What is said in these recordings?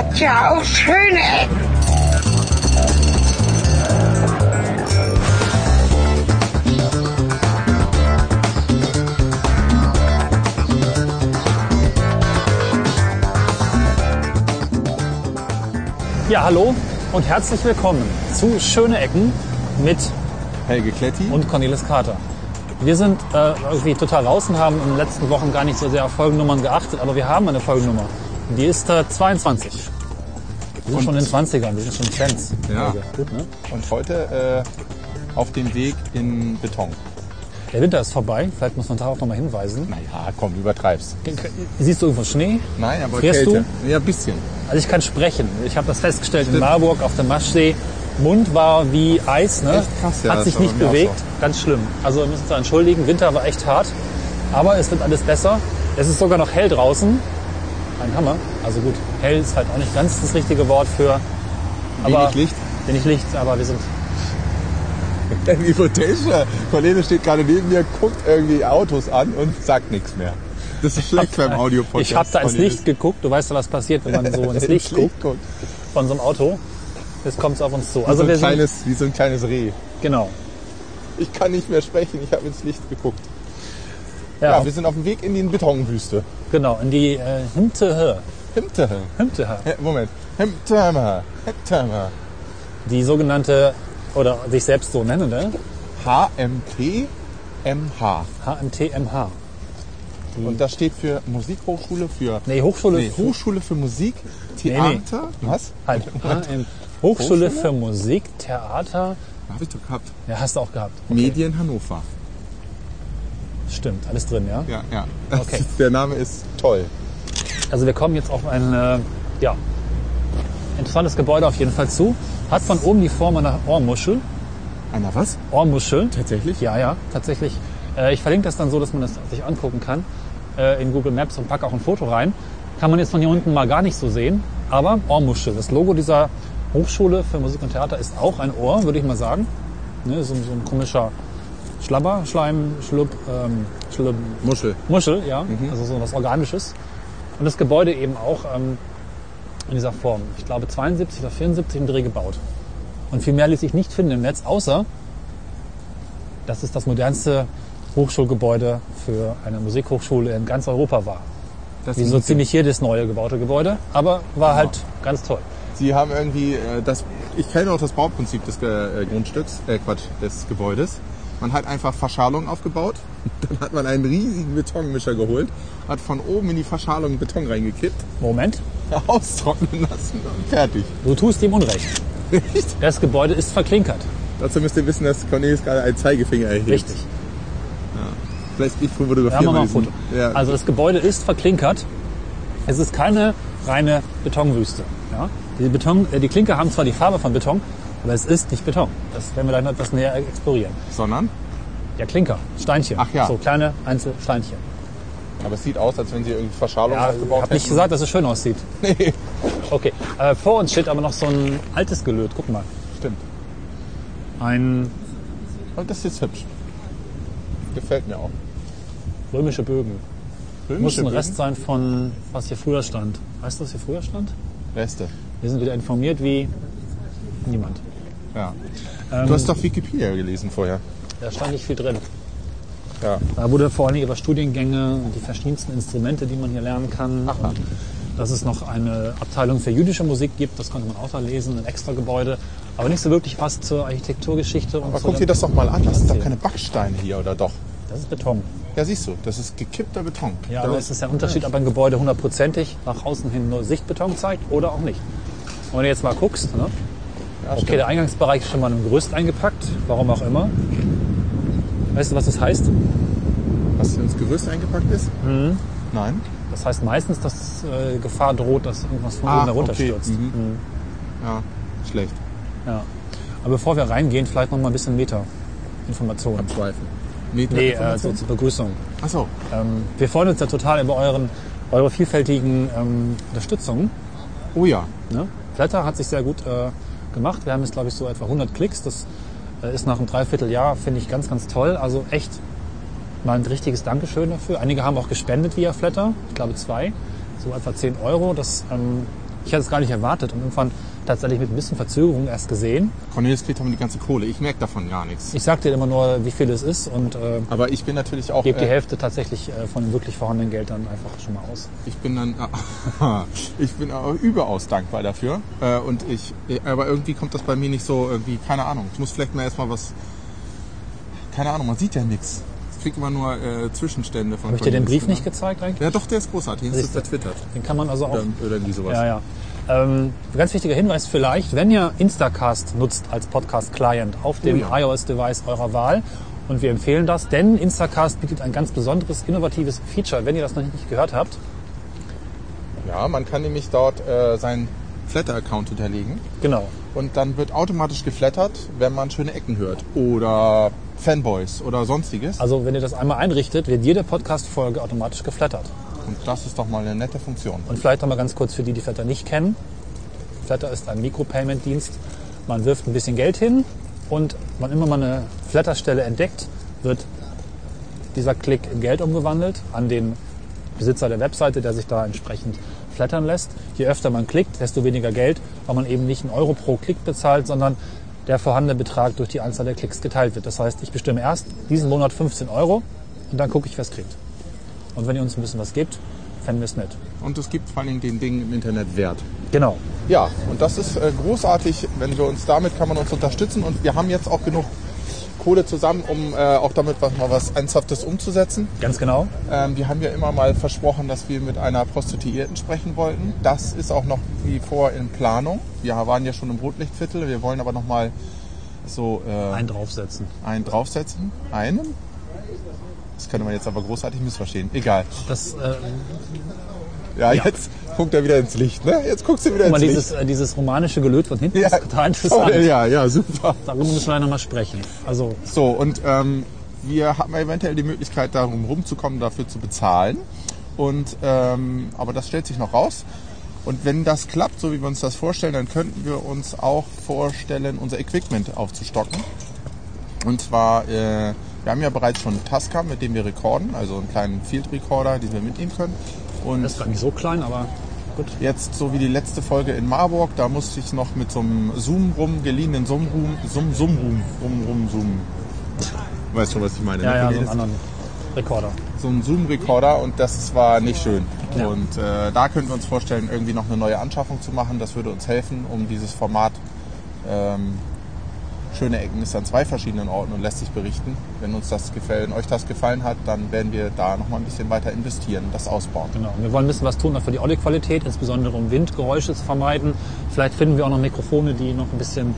hat ja auch schöne Ecken. Ja, hallo und herzlich willkommen zu Schöne Ecken mit Helge Kletti. und Cornelis Kater. Wir sind äh, irgendwie total raus und haben in den letzten Wochen gar nicht so sehr auf Folgennummern geachtet, aber wir haben eine Folgennummer. Die ist äh, 22. Wir sind schon in den 20ern, wir sind schon Fans. Ja. Gut, ne? Und heute äh, auf dem Weg in Beton. Der Winter ist vorbei, vielleicht muss man darauf nochmal hinweisen. Naja, komm, übertreibst. Siehst du irgendwo Schnee? Nein, aber Frierst Kälte. Ja, ein bisschen. Also ich kann sprechen. Ich habe das festgestellt in Stimmt. Marburg auf dem Maschsee. Mund war wie Eis, ne? Echt krass, ja, Hat sich nicht bewegt. Ganz schlimm. Also wir müssen uns entschuldigen. Winter war echt hart. Aber es wird alles besser. Es ist sogar noch hell draußen. Ein Hammer. Also gut, hell ist halt auch nicht ganz das richtige Wort für. Aber Wenig Licht. Wenig Licht, aber wir sind. Irgendwie Potential. Kollege steht gerade neben mir, guckt irgendwie Autos an und sagt nichts mehr. Das ist schlecht beim Audio-Podcast. Ich habe da ins. Licht geguckt. Du weißt ja, was passiert, wenn man so ins Licht guckt guckt. von so einem Auto. Jetzt kommt es auf uns zu. Also Also so wir ein sind, kleines, wie so ein kleines Reh. genau. Ich kann nicht mehr sprechen, ich habe ins Licht geguckt. Ja, Ja, wir sind auf dem Weg in die Betonwüste. genau. In die äh, Himtehe. Himtehe. Himtehe. Moment. Himtehe. Himtehe. Die sogenannte, oder sich selbst so nennende, HMT MH. HMTMH. Und das steht für Musikhochschule für Nee, Hochschule. nee, Hochschule für Musik, nee. Theater. Was? Halt, HM, Hochschule für Musik, Theater. Habe ich doch gehabt. Ja, hast du auch gehabt. Medien Hannover. Stimmt, alles drin, ja. Ja, ja. Okay. der Name ist toll. Also wir kommen jetzt auf ein, äh, ja, interessantes Gebäude auf jeden Fall zu. Hat von oben die Form einer Ohrmuschel. Einer was? Ohrmuschel. Tatsächlich? Ja, ja, tatsächlich. Äh, ich verlinke das dann so, dass man das sich angucken kann äh, in Google Maps und packe auch ein Foto rein. Kann man jetzt von hier unten mal gar nicht so sehen, aber Ohrmuschel. Das Logo dieser Hochschule für Musik und Theater ist auch ein Ohr, würde ich mal sagen. Ne, so, so ein komischer Schlabber, Schleim, Schlupp, ähm, Schlupp, Muschel. Muschel, ja, also so was Organisches. Und das Gebäude eben auch ähm, in dieser Form. Ich glaube 72 oder 74 im Dreh gebaut. Und viel mehr ließ sich nicht finden im Netz, außer dass es das modernste Hochschulgebäude für eine Musikhochschule in ganz Europa war. Das Wie so ziemlich jedes neue gebaute Gebäude, aber war halt ganz toll. Sie haben irgendwie äh, das. Ich kenne auch das Bauprinzip des äh, Grundstücks, äh, Quatsch, des Gebäudes. Man hat einfach Verschalung aufgebaut, dann hat man einen riesigen Betonmischer geholt, hat von oben in die Verschalung Beton reingekippt, Moment, austrocknen lassen und fertig. du tust ihm Unrecht. Echt? Das Gebäude ist verklinkert. Dazu müsst ihr wissen, dass Cornelis gerade einen Zeigefinger erhebt. Richtig. Vielleicht ich Ja, fotografiere wir mal ein Foto. Ja. Also das Gebäude ist verklinkert. Es ist keine reine Betonwüste. Ja? Die, Beton, äh, die Klinker haben zwar die Farbe von Beton, aber es ist nicht Beton. Das werden wir dann etwas näher explorieren. Sondern, Ja, Klinker, Steinchen. Ach ja. So kleine Einzelsteinchen. aber es sieht aus, als wenn sie irgendwie Verschalung Ja, ich aufgebaut habe nicht hätten. gesagt, dass es schön aussieht. Nee, Okay, äh, vor uns steht aber noch so ein altes Gelöt. Guck mal. stimmt. Ein Und das ist jetzt hübsch. Gefällt mir auch. römische Bögen. Muss Römische ein Bögen? Rest sein von, was hier früher stand. Weißt du, was hier früher stand? Reste. Wir sind wieder informiert wie niemand. Ja. Ähm, Du hast doch Wikipedia gelesen vorher. Da stand nicht viel drin. Ja. Da wurde vor allem über Studiengänge und die verschiedensten Instrumente, die man hier lernen kann. Aha. Dass es noch eine Abteilung für jüdische Musik gibt, das konnte man auch da lesen, ein extra Gebäude. Aber nicht so wirklich was zur Architekturgeschichte. Und Aber guck dir das doch mal an. Das sind doch keine Backsteine hier, oder doch? Das ist Beton. Ja, siehst du, das ist gekippter Beton. Ja, aber es ist der Unterschied, ob ein Gebäude hundertprozentig nach außen hin nur Sichtbeton zeigt oder auch nicht. Und wenn du jetzt mal guckst, ne? Ja, okay, der Eingangsbereich ist schon mal in einem Gerüst eingepackt, warum auch immer. Weißt du, was das heißt? Was ins Gerüst eingepackt ist? Mhm. Nein. Das heißt meistens, dass äh, Gefahr droht, dass irgendwas von Ah, oben herunterstürzt. okay. Mhm. Ja, schlecht. Ja. Aber bevor wir reingehen, vielleicht noch mal ein bisschen Meta-Informationen. Zweifel. Meter Nee, äh, so zur Begrüßung. Achso. Ähm, wir freuen uns ja total über euren, eure vielfältigen ähm, Unterstützungen. Oh ja. Ne? Flatter hat sich sehr gut äh, gemacht. Wir haben jetzt, glaube ich, so etwa 100 Klicks. Das äh, ist nach einem Dreivierteljahr, finde ich, ganz, ganz toll. Also echt mal ein richtiges Dankeschön dafür. Einige haben auch gespendet via Flatter. Ich glaube zwei. So etwa 10 Euro. Das ähm, Ich hatte es gar nicht erwartet und irgendwann tatsächlich mit ein bisschen Verzögerung erst gesehen. Cornelis kriegt haben die ganze Kohle. Ich merke davon gar nichts. Ich sag dir immer nur, wie viel es ist und äh, Aber ich bin natürlich auch. gebe die äh, Hälfte tatsächlich äh, von dem wirklich vorhandenen Geld dann einfach schon mal aus. Ich bin dann, ich bin auch überaus dankbar dafür. Äh, Und ich, aber irgendwie kommt das bei mir nicht so irgendwie, keine Ahnung. Ich muss vielleicht mal erstmal was, keine Ahnung, man sieht ja nichts. Ich kriege immer nur äh, Zwischenstände von Habe ich dir den Brief nicht gezeigt eigentlich? Ja, doch, der ist großartig. Den ist vertwittert. Den kann man also auch Oder, oder irgendwie sowas. Ja, ja. Ähm, ganz wichtiger Hinweis vielleicht, wenn ihr Instacast nutzt als Podcast-Client auf dem Oh ja. iOS-Device eurer Wahl, und wir empfehlen das, denn Instacast bietet ein ganz besonderes, innovatives Feature, wenn ihr das noch nicht gehört habt. Ja, man kann nämlich dort äh, seinen Flatter-Account hinterlegen. Genau. Und dann wird automatisch geflattert, wenn man schöne Ecken hört. Oder Fanboys oder sonstiges. Also wenn ihr das einmal einrichtet, wird jede Podcast-Folge automatisch geflattert. Und das ist doch mal eine nette Funktion. Und vielleicht noch mal ganz kurz für die, die Flatter nicht kennen. Flatter ist ein Mikropayment-Dienst. Man wirft ein bisschen Geld hin und wann immer man eine Flatter-Stelle entdeckt, wird dieser Klick in Geld umgewandelt an den Besitzer der Webseite, der sich da entsprechend flattern lässt. Je öfter man klickt, desto weniger Geld, weil man eben nicht einen Euro pro Klick bezahlt, sondern der vorhandene Betrag durch die Anzahl der Klicks geteilt wird. Das heißt, ich bestimme erst diesen Monat 15 Euro und dann gucke ich, wer es kriegt. Und wenn ihr uns ein bisschen was gebt, fänden wir es nett. Und es gibt vor allem den Dingen im Internet Wert. Genau. Ja, und das ist äh, großartig, wenn wir uns damit kann man uns unterstützen und wir haben jetzt auch genug Kohle zusammen, um äh, auch damit was, mal was Ernsthaftes umzusetzen. Ganz genau. Ähm, wir haben ja immer mal versprochen, dass wir mit einer Prostituierten sprechen wollten. Das ist auch noch wie vor in Planung. Wir waren ja schon im Rotlichtviertel, wir wollen aber noch mal so äh, Ein draufsetzen. einen draufsetzen. Einen? Das könnte man jetzt aber großartig missverstehen. Egal. Das, äh, Ja, jetzt guckt er wieder ins Licht, ne? Jetzt guckst du wieder guck mal, ins dieses, Licht. äh, dieses romanische Gelöt von hinten ist total interessant. Oh, ja, ja, super. Darüber müssen wir noch mal sprechen. Also, So, und ähm, wir haben eventuell die Möglichkeit, darum rumzukommen, dafür zu bezahlen. Und, ähm, aber das stellt sich noch raus. Und wenn das klappt, so wie wir uns das vorstellen, dann könnten wir uns auch vorstellen, unser Equipment aufzustocken. Und zwar, äh, wir haben ja bereits schon einen Tascam, mit dem wir rekorden, also einen kleinen Field Recorder, den wir mitnehmen können. Und das ist gar nicht so klein, aber gut. Jetzt, so wie die letzte Folge in Marburg, da musste ich noch mit so einem Zoom rum, geliehenen Zoom rum, Zoom, Zoom rum, rum, rum, Zoom. Weißt schon, was ich meine? Ja, ne? ja, so einen anderen Rekorder. so einen Zoom-Recorder und das war nicht schön. Ja. Und äh, da könnten wir uns vorstellen, irgendwie noch eine neue Anschaffung zu machen. Das würde uns helfen, um dieses Format ähm, Schöne Ecken ist an zwei verschiedenen Orten und lässt sich berichten. Wenn uns das gefällt, euch das gefallen hat, dann werden wir da noch mal ein bisschen weiter investieren, das ausbauen. Genau. Wir wollen ein bisschen was tun für die Audioqualität, insbesondere um Windgeräusche zu vermeiden. Vielleicht finden wir auch noch Mikrofone, die noch ein bisschen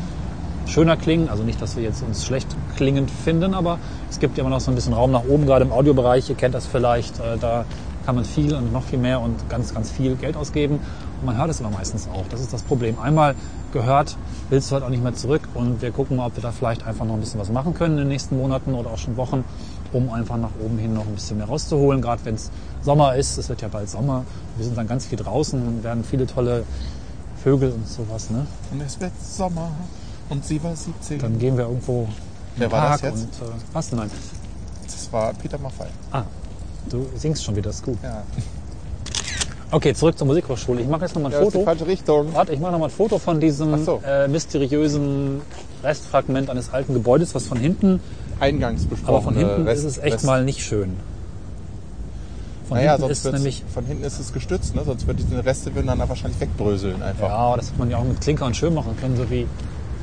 schöner klingen. Also nicht, dass wir jetzt uns schlecht klingend finden, aber es gibt ja immer noch so ein bisschen Raum nach oben, gerade im Audiobereich. Ihr kennt das vielleicht. Äh, Da kann man viel und noch viel mehr und ganz, ganz viel Geld ausgeben. Und man hört es aber meistens auch. Das ist das Problem. Einmal gehört, willst du halt auch nicht mehr zurück. Und wir gucken mal, ob wir da vielleicht einfach noch ein bisschen was machen können in den nächsten Monaten oder auch schon Wochen, um einfach nach oben hin noch ein bisschen mehr rauszuholen. Gerade wenn es Sommer ist, es wird ja bald Sommer. Wir sind dann ganz viel draußen und werden viele tolle Vögel und sowas. Ne? Und es wird Sommer und sie war 17. Dann gehen wir irgendwo Wer war das jetzt? und äh, was? Nein. Das war Peter Maffay. Ah, du singst schon wieder, ist gut. Ja. Okay, zurück zur Musikhochschule. Ich mache jetzt noch mal ein Ja, das ist die Foto. falsche Richtung. Warte, ich mache noch mal ein Foto von diesem so. äh, mysteriösen Restfragment eines alten Gebäudes, was von hinten, Eingangs besprochen. aber von hinten ist es echt mal nicht schön. Von Naja, hinten sonst ist nämlich, von hinten ist es gestützt, ne? sonst würden die Reste würden dann da wahrscheinlich wegbröseln einfach. ja, aber das hätte man ja auch mit Klinker und schön machen können, so wie,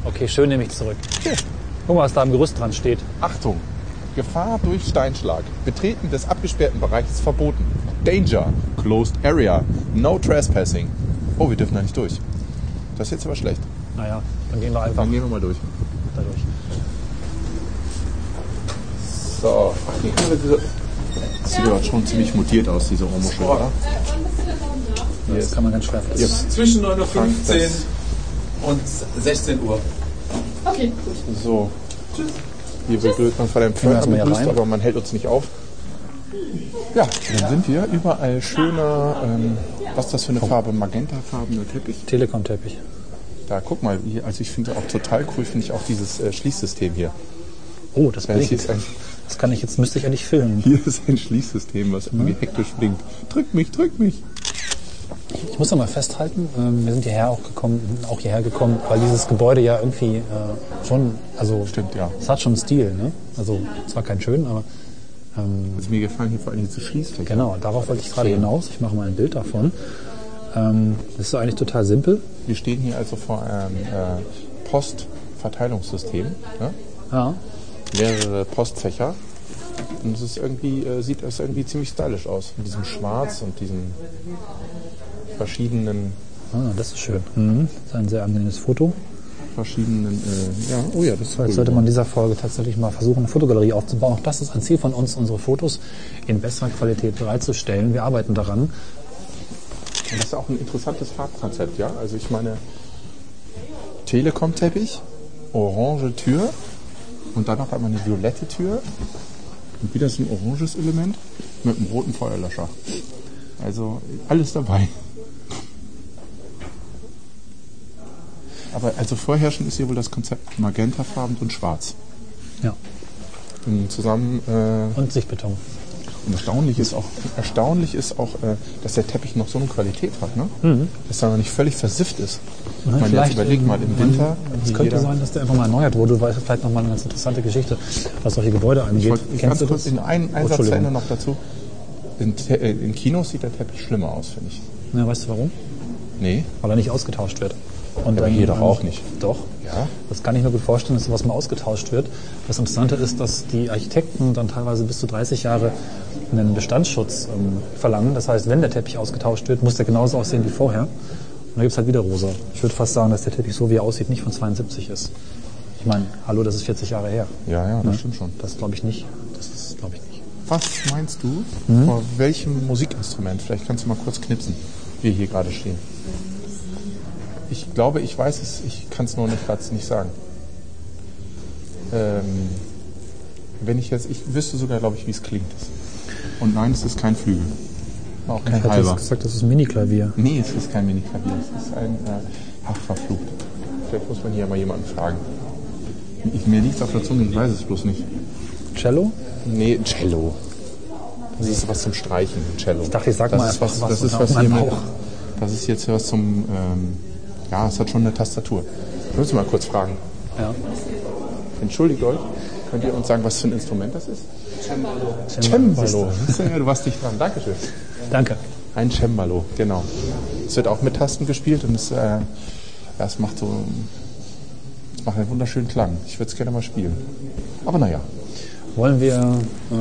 okay, schön nehme ich zurück. Guck mal, was da im Gerüst dran steht. Achtung! Gefahr durch Steinschlag. Betreten des abgesperrten Bereiches verboten. Danger. Closed Area. No trespassing. Oh, wir dürfen da nicht durch. Das ist jetzt aber schlecht. Naja, dann gehen wir einfach Dann gehen wir mal durch. dadurch. So. Ach, hier kann man diese... Das sieht aber schon ziemlich mutiert aus, diese Ohrmuschel, oder? Das kann man ganz schwer Hier. Zwischen 9.15 Uhr und 16 Uhr. Okay, gut. So. Hier begrüßt man hier begrüßt, rein? aber man hält uns nicht auf. Ja, dann sind wir überall schöner, ähm, was ist das für eine Farbe? Magentafarbener Teppich. Telekom-Teppich. Da, guck mal, hier, also ich finde auch total cool, finde ich auch dieses äh, Schließsystem hier. Oh, das Ja, blinkt. ist ein, Das kann ich jetzt, müsste ich eigentlich filmen. hier ist ein Schließsystem, was irgendwie hektisch blinkt. Drück mich, drück mich. Ich muss noch mal festhalten, ähm, wir sind hierher auch gekommen, auch hierher gekommen, weil dieses Gebäude ja irgendwie äh, schon, also Stimmt, ja. es hat schon Stil, ne? Also zwar kein schön, aber ähm, Also mir gefallen hier vor allem diese Schließfächer. genau, darauf wollte ich gerade hinaus. Ich mache mal ein Bild davon. Ähm, das ist eigentlich total simpel. Wir stehen hier also vor einem äh, Postverteilungssystem. Ne? Ja. Mehrere Postfächer. Und es ist irgendwie, äh, sieht es irgendwie ziemlich stylisch aus. Mit diesem Schwarz und diesen verschiedenen, Ah, das ist schön. Mhm. Das ist ein sehr angenehmes Foto. verschiedenen, äh, ja, oh ja, das ist Vielleicht cool. sollte man in dieser Folge tatsächlich mal versuchen, eine Fotogalerie aufzubauen. Auch das ist ein Ziel von uns, unsere Fotos in besserer Qualität bereitzustellen. Wir arbeiten daran. Und das ist auch ein interessantes Farbkonzept, ja. Also ich meine, Telekom-Teppich, orange Tür und dann noch einmal eine violette Tür und wieder so ein oranges Element mit einem roten Feuerlöscher. Also alles dabei. Aber also vorherrschend ist hier wohl das Konzept magentafarben und schwarz. Ja. Und zusammen äh, Und Sichtbeton. und erstaunlich ist auch, erstaunlich ist auch, äh, dass der Teppich noch so eine Qualität hat, ne? Dass er noch nicht völlig versifft ist. Mhm. Ich meine, jetzt überleg mal im Winter. Es könnte sein, dass der einfach mal erneuert wurde. Du weißt vielleicht nochmal eine ganz interessante Geschichte, was solche Gebäude angeht. wollte ich Kennst ganz du kurz das? in einen, Oh, einen Satz zu. Ende noch dazu. In, äh, in Kinos sieht der Teppich schlimmer aus, finde ich. Ja, weißt du warum? Nee. Weil er nicht ausgetauscht wird. Und aber dann- hier doch auch nicht. Doch. Ja. Das kann ich mir gut vorstellen, dass sowas mal ausgetauscht wird. Das Interessante ist, dass die Architekten dann teilweise bis zu 30 Jahre einen Bestandsschutz ähm, verlangen. Das heißt, wenn der Teppich ausgetauscht wird, muss der genauso aussehen wie vorher. Und dann gibt es halt wieder rosa. Ich würde fast sagen, dass der Teppich so wie er aussieht, nicht von 72 ist. Ich meine, hallo, das ist 40 Jahre her. Ja, ja, das stimmt schon. Das glaube ich nicht. Das ist, glaube ich nicht. Was meinst du, Mhm. vor welchem Musikinstrument? Vielleicht kannst du mal kurz knipsen, wie wir hier gerade stehen. Ich glaube, ich weiß es, ich kann es nur nicht gerade nicht sagen. Ähm, wenn ich jetzt, ich wüsste sogar, glaube ich, wie es klingt. Und nein, es ist kein Flügel. Auch kein Ich hatte halber. gesagt, das ist ein Mini-Klavier. Nee, es ist kein Mini-Klavier, es ist ein, äh, ach, verflucht. Vielleicht muss man hier mal jemanden fragen. Ich, mir liegt auf der Zunge, ich weiß es bloß nicht. Cello? Nee, Cello. Das ist was zum Streichen, Cello. Ich dachte, ich sag das mal ist was, was das ist was hier mit. Das ist jetzt was zum, ähm, ja, es hat schon eine Tastatur. Ich muss mal kurz fragen. Ja. Entschuldigt euch, könnt ihr uns sagen, was für ein Instrument das ist? Cembalo. Ja, du warst dicht dran. Dankeschön. Danke. Ein Cembalo, genau. Es wird auch mit Tasten gespielt und es, äh, es macht so es macht einen wunderschönen Klang. Ich würde es gerne mal spielen. Aber naja. Wollen wir, äh,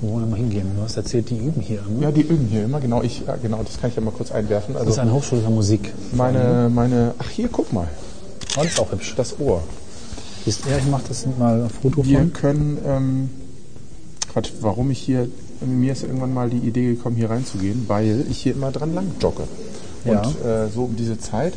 wo wollen wir mal hingehen? Du hast erzählt, die üben hier immer. Ja, die üben hier immer, genau. Ich, ja, genau, das kann ich ja mal kurz einwerfen. Das ist Also eine Hochschule für Musik. meine, meine, ach hier, guck mal, Oh, das ist auch hübsch. das Ohr. Du, ja, ich mache das mal ein Foto Wir von. können, ähm, Quatsch, warum ich hier, mir ist irgendwann mal die Idee gekommen, hier reinzugehen, weil ich hier immer dran lang jogge. Und Ja. äh, so um diese Zeit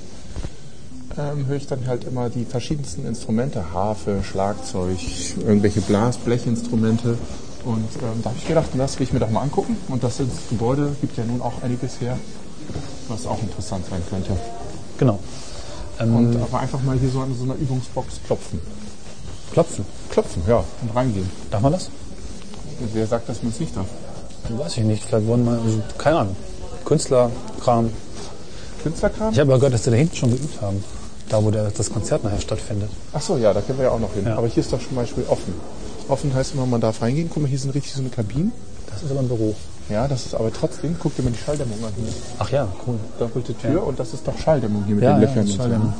ähm, höre ich dann halt immer die verschiedensten Instrumente, Harfe, Schlagzeug, irgendwelche Blas-, Blechinstrumente. Und ähm, da habe ich gedacht, das will ich mir doch mal angucken. Und das ins Gebäude gibt ja nun auch einiges her, was auch interessant sein könnte. Genau. Ähm, Und aber einfach mal hier so an so einer Übungsbox klopfen. klopfen. Klopfen, ja, und reingehen. Darf man das? Wer sagt, dass man es nicht darf? Weiß ich nicht. Vielleicht wollen wir, also, keine Ahnung. Künstlerkram. Künstlerkram? Ich habe aber gehört, dass die da hinten schon geübt haben. Da, wo der, das Konzert nachher stattfindet. Ach so, ja, da können wir ja auch noch hin. Ja. Aber hier ist doch zum Beispiel offen. Offen heißt immer, man darf reingehen. Guck mal, hier sind richtig so eine Kabinen. Das ist aber ein Büro. Ja, das ist aber trotzdem, guck dir mal die Schalldämmung an hier. Ach ja, cool. Doppelte Tür und das ist doch Schalldämmung hier mit Ja, den ja, Löchern war so. dann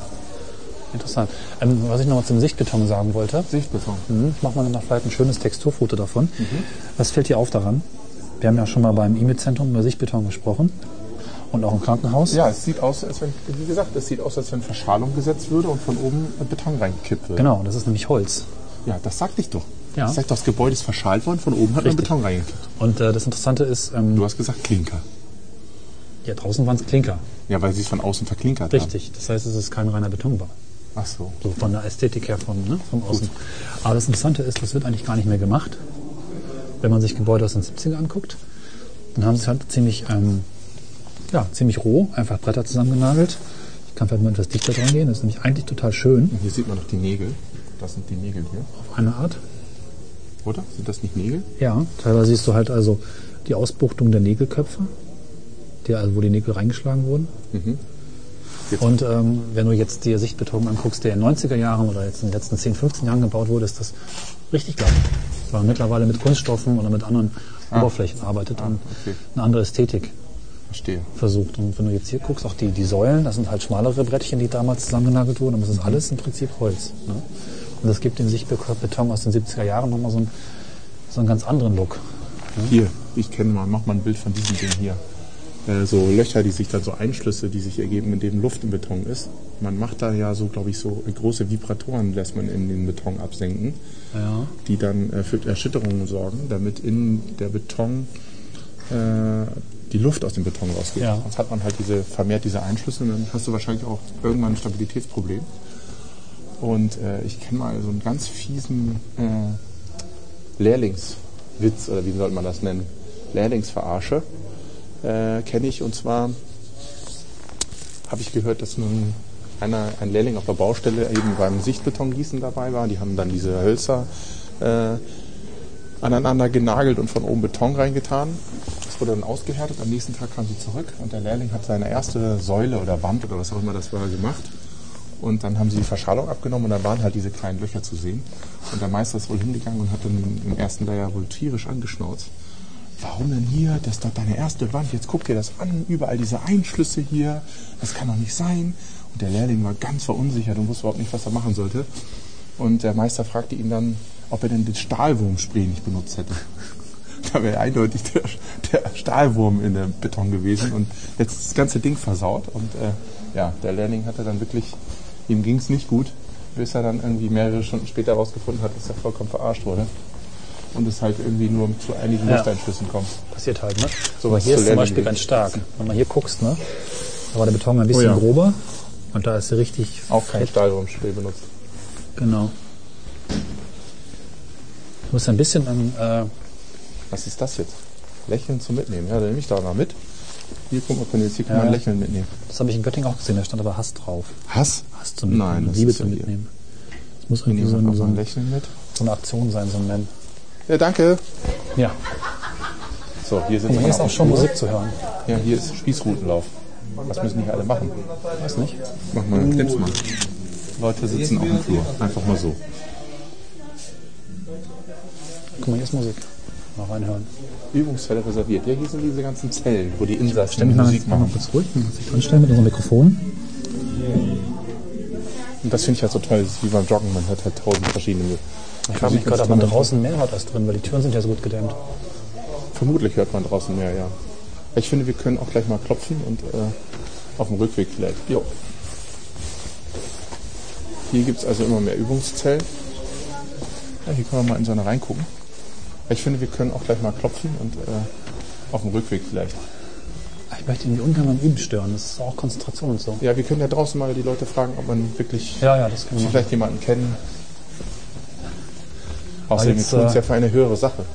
interessant. Ähm, was ich noch mal zum Sichtbeton sagen wollte. Sichtbeton. Mhm. Ich mache mal noch vielleicht ein schönes Texturfoto davon. Was fällt dir auf daran? Wir haben ja schon mal beim E-Mail-Zentrum über Sichtbeton gesprochen. Und auch im Krankenhaus. Ja, es sieht aus, als wenn, wie gesagt, es sieht aus, als wenn Verschalung gesetzt würde und von oben Beton reingekippt wird. Genau, das ist nämlich Holz. Ja, das sagte ich doch. Ja. Ich sag doch, das Gebäude ist verschalt worden, von oben hat man. Beton reingekippt. Und äh, das Interessante ist, ähm, Du hast gesagt Klinker. ja, draußen waren es Klinker. Ja, weil sie es von außen verklinkert Richtig. Das heißt, es ist kein reiner Betonbau. Ach so. So von der Ästhetik her von, ne, von außen. Aber das Interessante ist, das wird eigentlich gar nicht mehr gemacht. Wenn man sich Gebäude aus den 70er anguckt, dann haben sie es halt ziemlich, ähm, ja, ziemlich roh, einfach Bretter zusammengenagelt. Ich kann vielleicht mal etwas dichter dran gehen, das ist nämlich eigentlich total schön, Und hier sieht man noch die Nägel. Das sind die Nägel hier. auf eine Art. Oder? Sind das nicht Nägel? Ja, teilweise siehst du halt also die Ausbuchtung der Nägelköpfe, die, also wo die Nägel reingeschlagen wurden. Jetzt- Und ähm, wenn du jetzt dir Sichtbeton anguckst, der in den 90er Jahren oder jetzt in den letzten 10, 15 Jahren gebaut wurde, ist das richtig glatt. Weil man mittlerweile mit Kunststoffen oder mit anderen Oberflächen arbeitet und okay. eine andere Ästhetik Verstehe. versucht. Und wenn du jetzt hier guckst, auch die, die Säulen, das sind halt schmalere Brettchen, die damals zusammengenagelt wurden, aber es ist alles im Prinzip Holz. Ne? Und das gibt dem Sichtbeton aus den 70er Jahren nochmal so einen, so einen ganz anderen Look. Hier, ich kenne mal, mach mal ein Bild von diesem Ding hier. Äh, so Löcher, die sich dann so Einschlüsse, die sich ergeben, in denen Luft im Beton ist. Man macht da ja so, glaube ich, so große Vibratoren, lässt man in den Beton absenken, Ja. die dann äh, für Erschütterungen sorgen, damit in der Beton äh, die Luft aus dem Beton rausgeht. Ja. Sonst hat man halt diese, vermehrt diese Einschlüsse und dann hast du wahrscheinlich auch irgendwann ein Stabilitätsproblem. Und äh, ich kenne mal so einen ganz fiesen äh, Lehrlingswitz, oder wie soll man das nennen? Lehrlingsverarsche äh, kenne ich. Und zwar habe ich gehört, dass nun einer, ein Lehrling auf der Baustelle eben beim Sichtbetongießen dabei war. Die haben dann diese Hölzer äh, aneinander genagelt und von oben Beton reingetan. Das wurde dann ausgehärtet. Am nächsten Tag kam sie zurück und der Lehrling hat seine erste Säule oder Wand oder was auch immer das war gemacht. Und dann haben sie die Verschallung abgenommen und da waren halt diese kleinen Löcher zu sehen. Und der Meister ist wohl hingegangen und hat dann im ersten Lehrjahr wohl tierisch angeschnauzt. Warum denn hier? Das ist doch deine erste Wand. Jetzt guck dir das an. Überall diese Einschlüsse hier. Das kann doch nicht sein. Und der Lehrling war ganz verunsichert und wusste überhaupt nicht, was er machen sollte. Und der Meister fragte ihn dann, ob er denn den Stahlwurmspray nicht benutzt hätte. Da wäre eindeutig der, der Stahlwurm in dem Beton gewesen und jetzt das ganze Ding versaut. Und äh, ja, der Lehrling hatte dann wirklich, ihm ging es nicht gut, bis er dann irgendwie mehrere Stunden später herausgefunden hat, dass er vollkommen verarscht wurde. Und es halt irgendwie nur zu einigen Ja. Lusteinschlüssen kommt. Passiert halt, ne? So Aber was hier ist zum Beispiel ganz stark. Wenn man hier guckst, ne? Da war der Beton ein bisschen Oh ja. grober und da ist sie richtig Auch kein fett. Stahlwurmspray benutzt. Genau. Du musst ein bisschen an, äh, Was ist das jetzt? Lächeln zum Mitnehmen. Ja, dann nehme ich da mal mit. Hier, mal, können jetzt hier kann Ja, man ja. Lächeln mitnehmen. das habe ich in Göttingen auch gesehen, da stand aber Hass drauf. Hass? Hass zum Mitnehmen, Nein, das Liebe zum ja hier. Mitnehmen. Das muss Wir irgendwie so, ein, so, ein ein, Lächeln mit. so eine Aktion sein, so ein Nennen. Ja, danke. Ja, So, hier sind mal, hier ist wir auch schon Musik zu hören. Ja, hier ist Spießrutenlauf. Was müssen die alle machen? Weiß nicht. Mach mal, nimm's mal. Leute sitzen auf dem Flur. Einfach mal so. Guck mal, hier ist Musik. Mal reinhören. Übungsfälle reserviert. Ja, hier sind diese ganzen Zellen, wo die Insassen mal, Musik mal machen. kurz ruhig, mal sich anstellen mit unserem Mikrofon. Und das finde ich halt so toll. Das ist wie beim Joggen. Man hat halt tausend verschiedene Ich frage mich gerade, ob man draußen mehr hört als drin, weil die Türen sind ja so gut gedämmt. Vermutlich hört man draußen mehr, ja. Ich finde, wir können auch gleich mal klopfen und äh, auf dem Rückweg vielleicht. Jo. Hier gibt es also immer mehr Übungszellen. Ja, hier können wir mal in so eine reingucken. Ich finde, wir können auch gleich mal klopfen und äh, auf dem Rückweg vielleicht. Ich möchte irgendwie ungern beim Üben stören. Das ist auch Konzentration und so. Ja, wir können ja draußen mal die Leute fragen, ob man wirklich Ja, ja, das können wir machen. vielleicht jemanden kennen. Außerdem jetzt, tun es äh, ja für eine höhere Sache.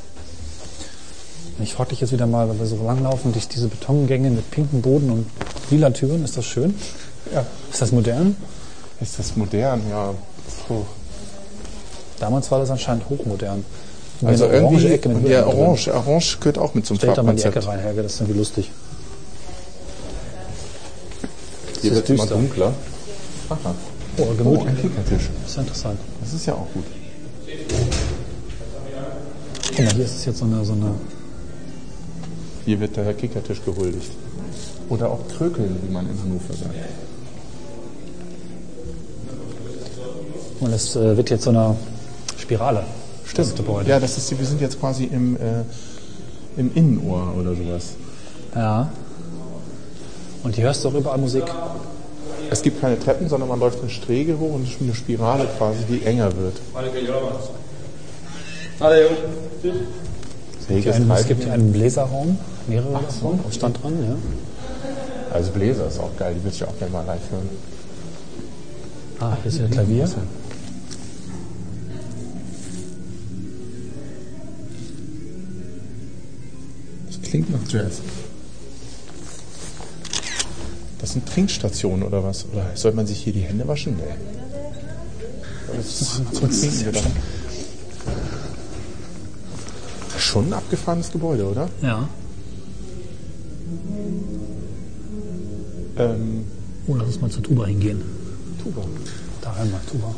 Ich frage dich jetzt wieder mal, weil wir so langlaufen durch diese Betongänge mit pinkem Boden und lila Türen. Ist das schön? Ja. Ist das modern? Ist das modern? Ja. Puh. Damals war das anscheinend hochmodern. Also orange irgendwie, Ecke mit ja, Birnen drin. orange, orange gehört auch mit zum Stell da mal die Farbkonzept. Ecke rein, Helge, das ist irgendwie lustig. Hier ist wird immer dunkler. Aha. Oh, Oh, gemütlich. ein Kickertisch. Das ist ja interessant. Das ist ja auch gut. Guck mal, hier ist es jetzt so eine, so eine Hier wird der Kickertisch gehuldigt. Oder auch Krökeln, wie man in Hannover sagt. und es äh, wird jetzt so eine Spirale. Das Gebäude. Ja, das ist, wir sind jetzt quasi im, äh, im Innenohr oder sowas. Ja. Und hier hörst du auch überall Musik. Es gibt keine Treppen, sondern man läuft eine Sträge hoch und es ist eine Spirale quasi, die enger wird. Säge ist Ein, es gibt hier einen Bläserraum, mehrere davon, auf Stand dran, ja. Also Bläser ist auch geil, die würde ich auch gerne mal live hören. Ah, hier ist wieder Klavier. Das klingt nach Jazz. Das sind Trinkstationen oder was? Oder soll man sich hier die Hände waschen? Nee. Das ist, trinken wir dann. Schon ein abgefahrenes Gebäude, oder? Ja. Ähm, Oh, lass uns mal zur Tuba hingehen. Tuba. Da einmal, Tuba.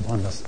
Wo war denn das?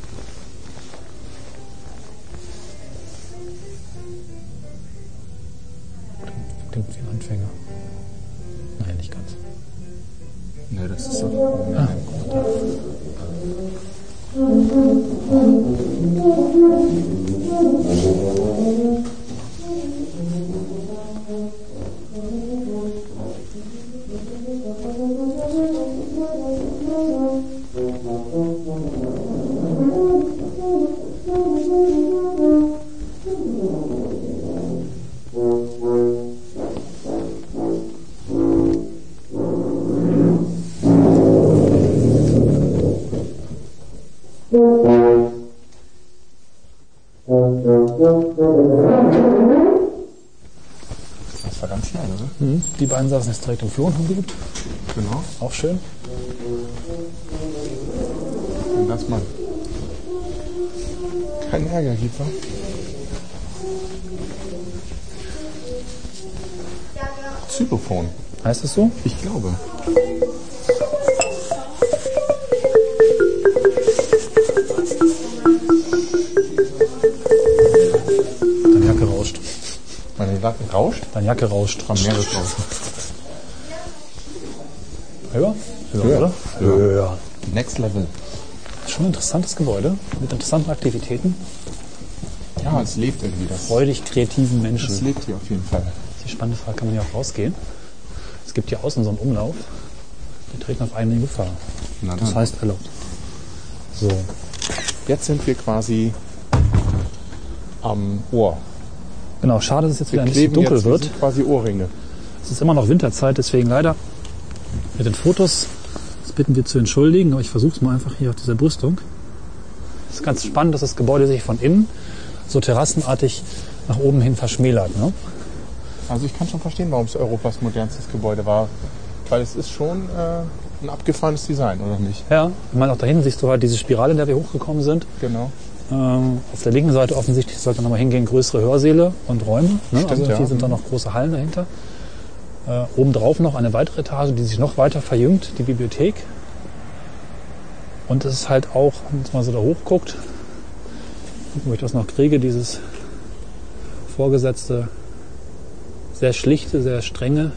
Saßen jetzt direkt im haben geübt. Genau. Auch schön. Wenn das mal keinen Ärger gibt, wa? Xylophon. Heißt es so? Ich glaube. Deine Jacke rauscht. Meine Lacken rauscht. Deine Jacke rauscht. Am Meeresraum. Höher? Höher, Höher. oder? Höher. Next Level. Schon ein interessantes Gebäude mit interessanten Aktivitäten. Ja, es lebt irgendwie. Das, Freudig kreativen es Menschen. lebt hier auf jeden Fall. Die spannende Frage, kann man hier auch rausgehen? Es gibt hier außen so einen Umlauf. Die treten auf eigene Gefahr. Na Das heißt erlaubt. So, Jetzt sind wir quasi am Ohr. genau. Schade, dass es jetzt wieder Wir ein bisschen dunkel jetzt, wir wird. sind quasi Ohrringe. Es ist immer noch Winterzeit, deswegen leider mit den Fotos. Das bitten wir zu entschuldigen, aber ich versuche es mal einfach hier auf dieser Brüstung. Es ist ganz spannend, dass das Gebäude sich von innen so terrassenartig nach oben hin verschmälert. Ne? Also ich kann schon verstehen, warum es Europas modernstes Gebäude war. Weil es ist schon äh, ein abgefahrenes Design, oder nicht? Ja, ich meine, auch da hinten siehst du halt diese Spirale, in der wir hochgekommen sind. Genau. Ähm, auf der linken Seite offensichtlich sollte nochmal hingehen größere Hörsäle und Räume. Ne? Stimmt, also hier ja. sind dann noch große Hallen dahinter. Äh, obendrauf noch eine weitere Etage, die sich noch weiter verjüngt, die Bibliothek. Und es ist halt auch, wenn man so da hochguckt, gucken, ob ich das noch kriege, dieses vorgesetzte, sehr schlichte, sehr strenge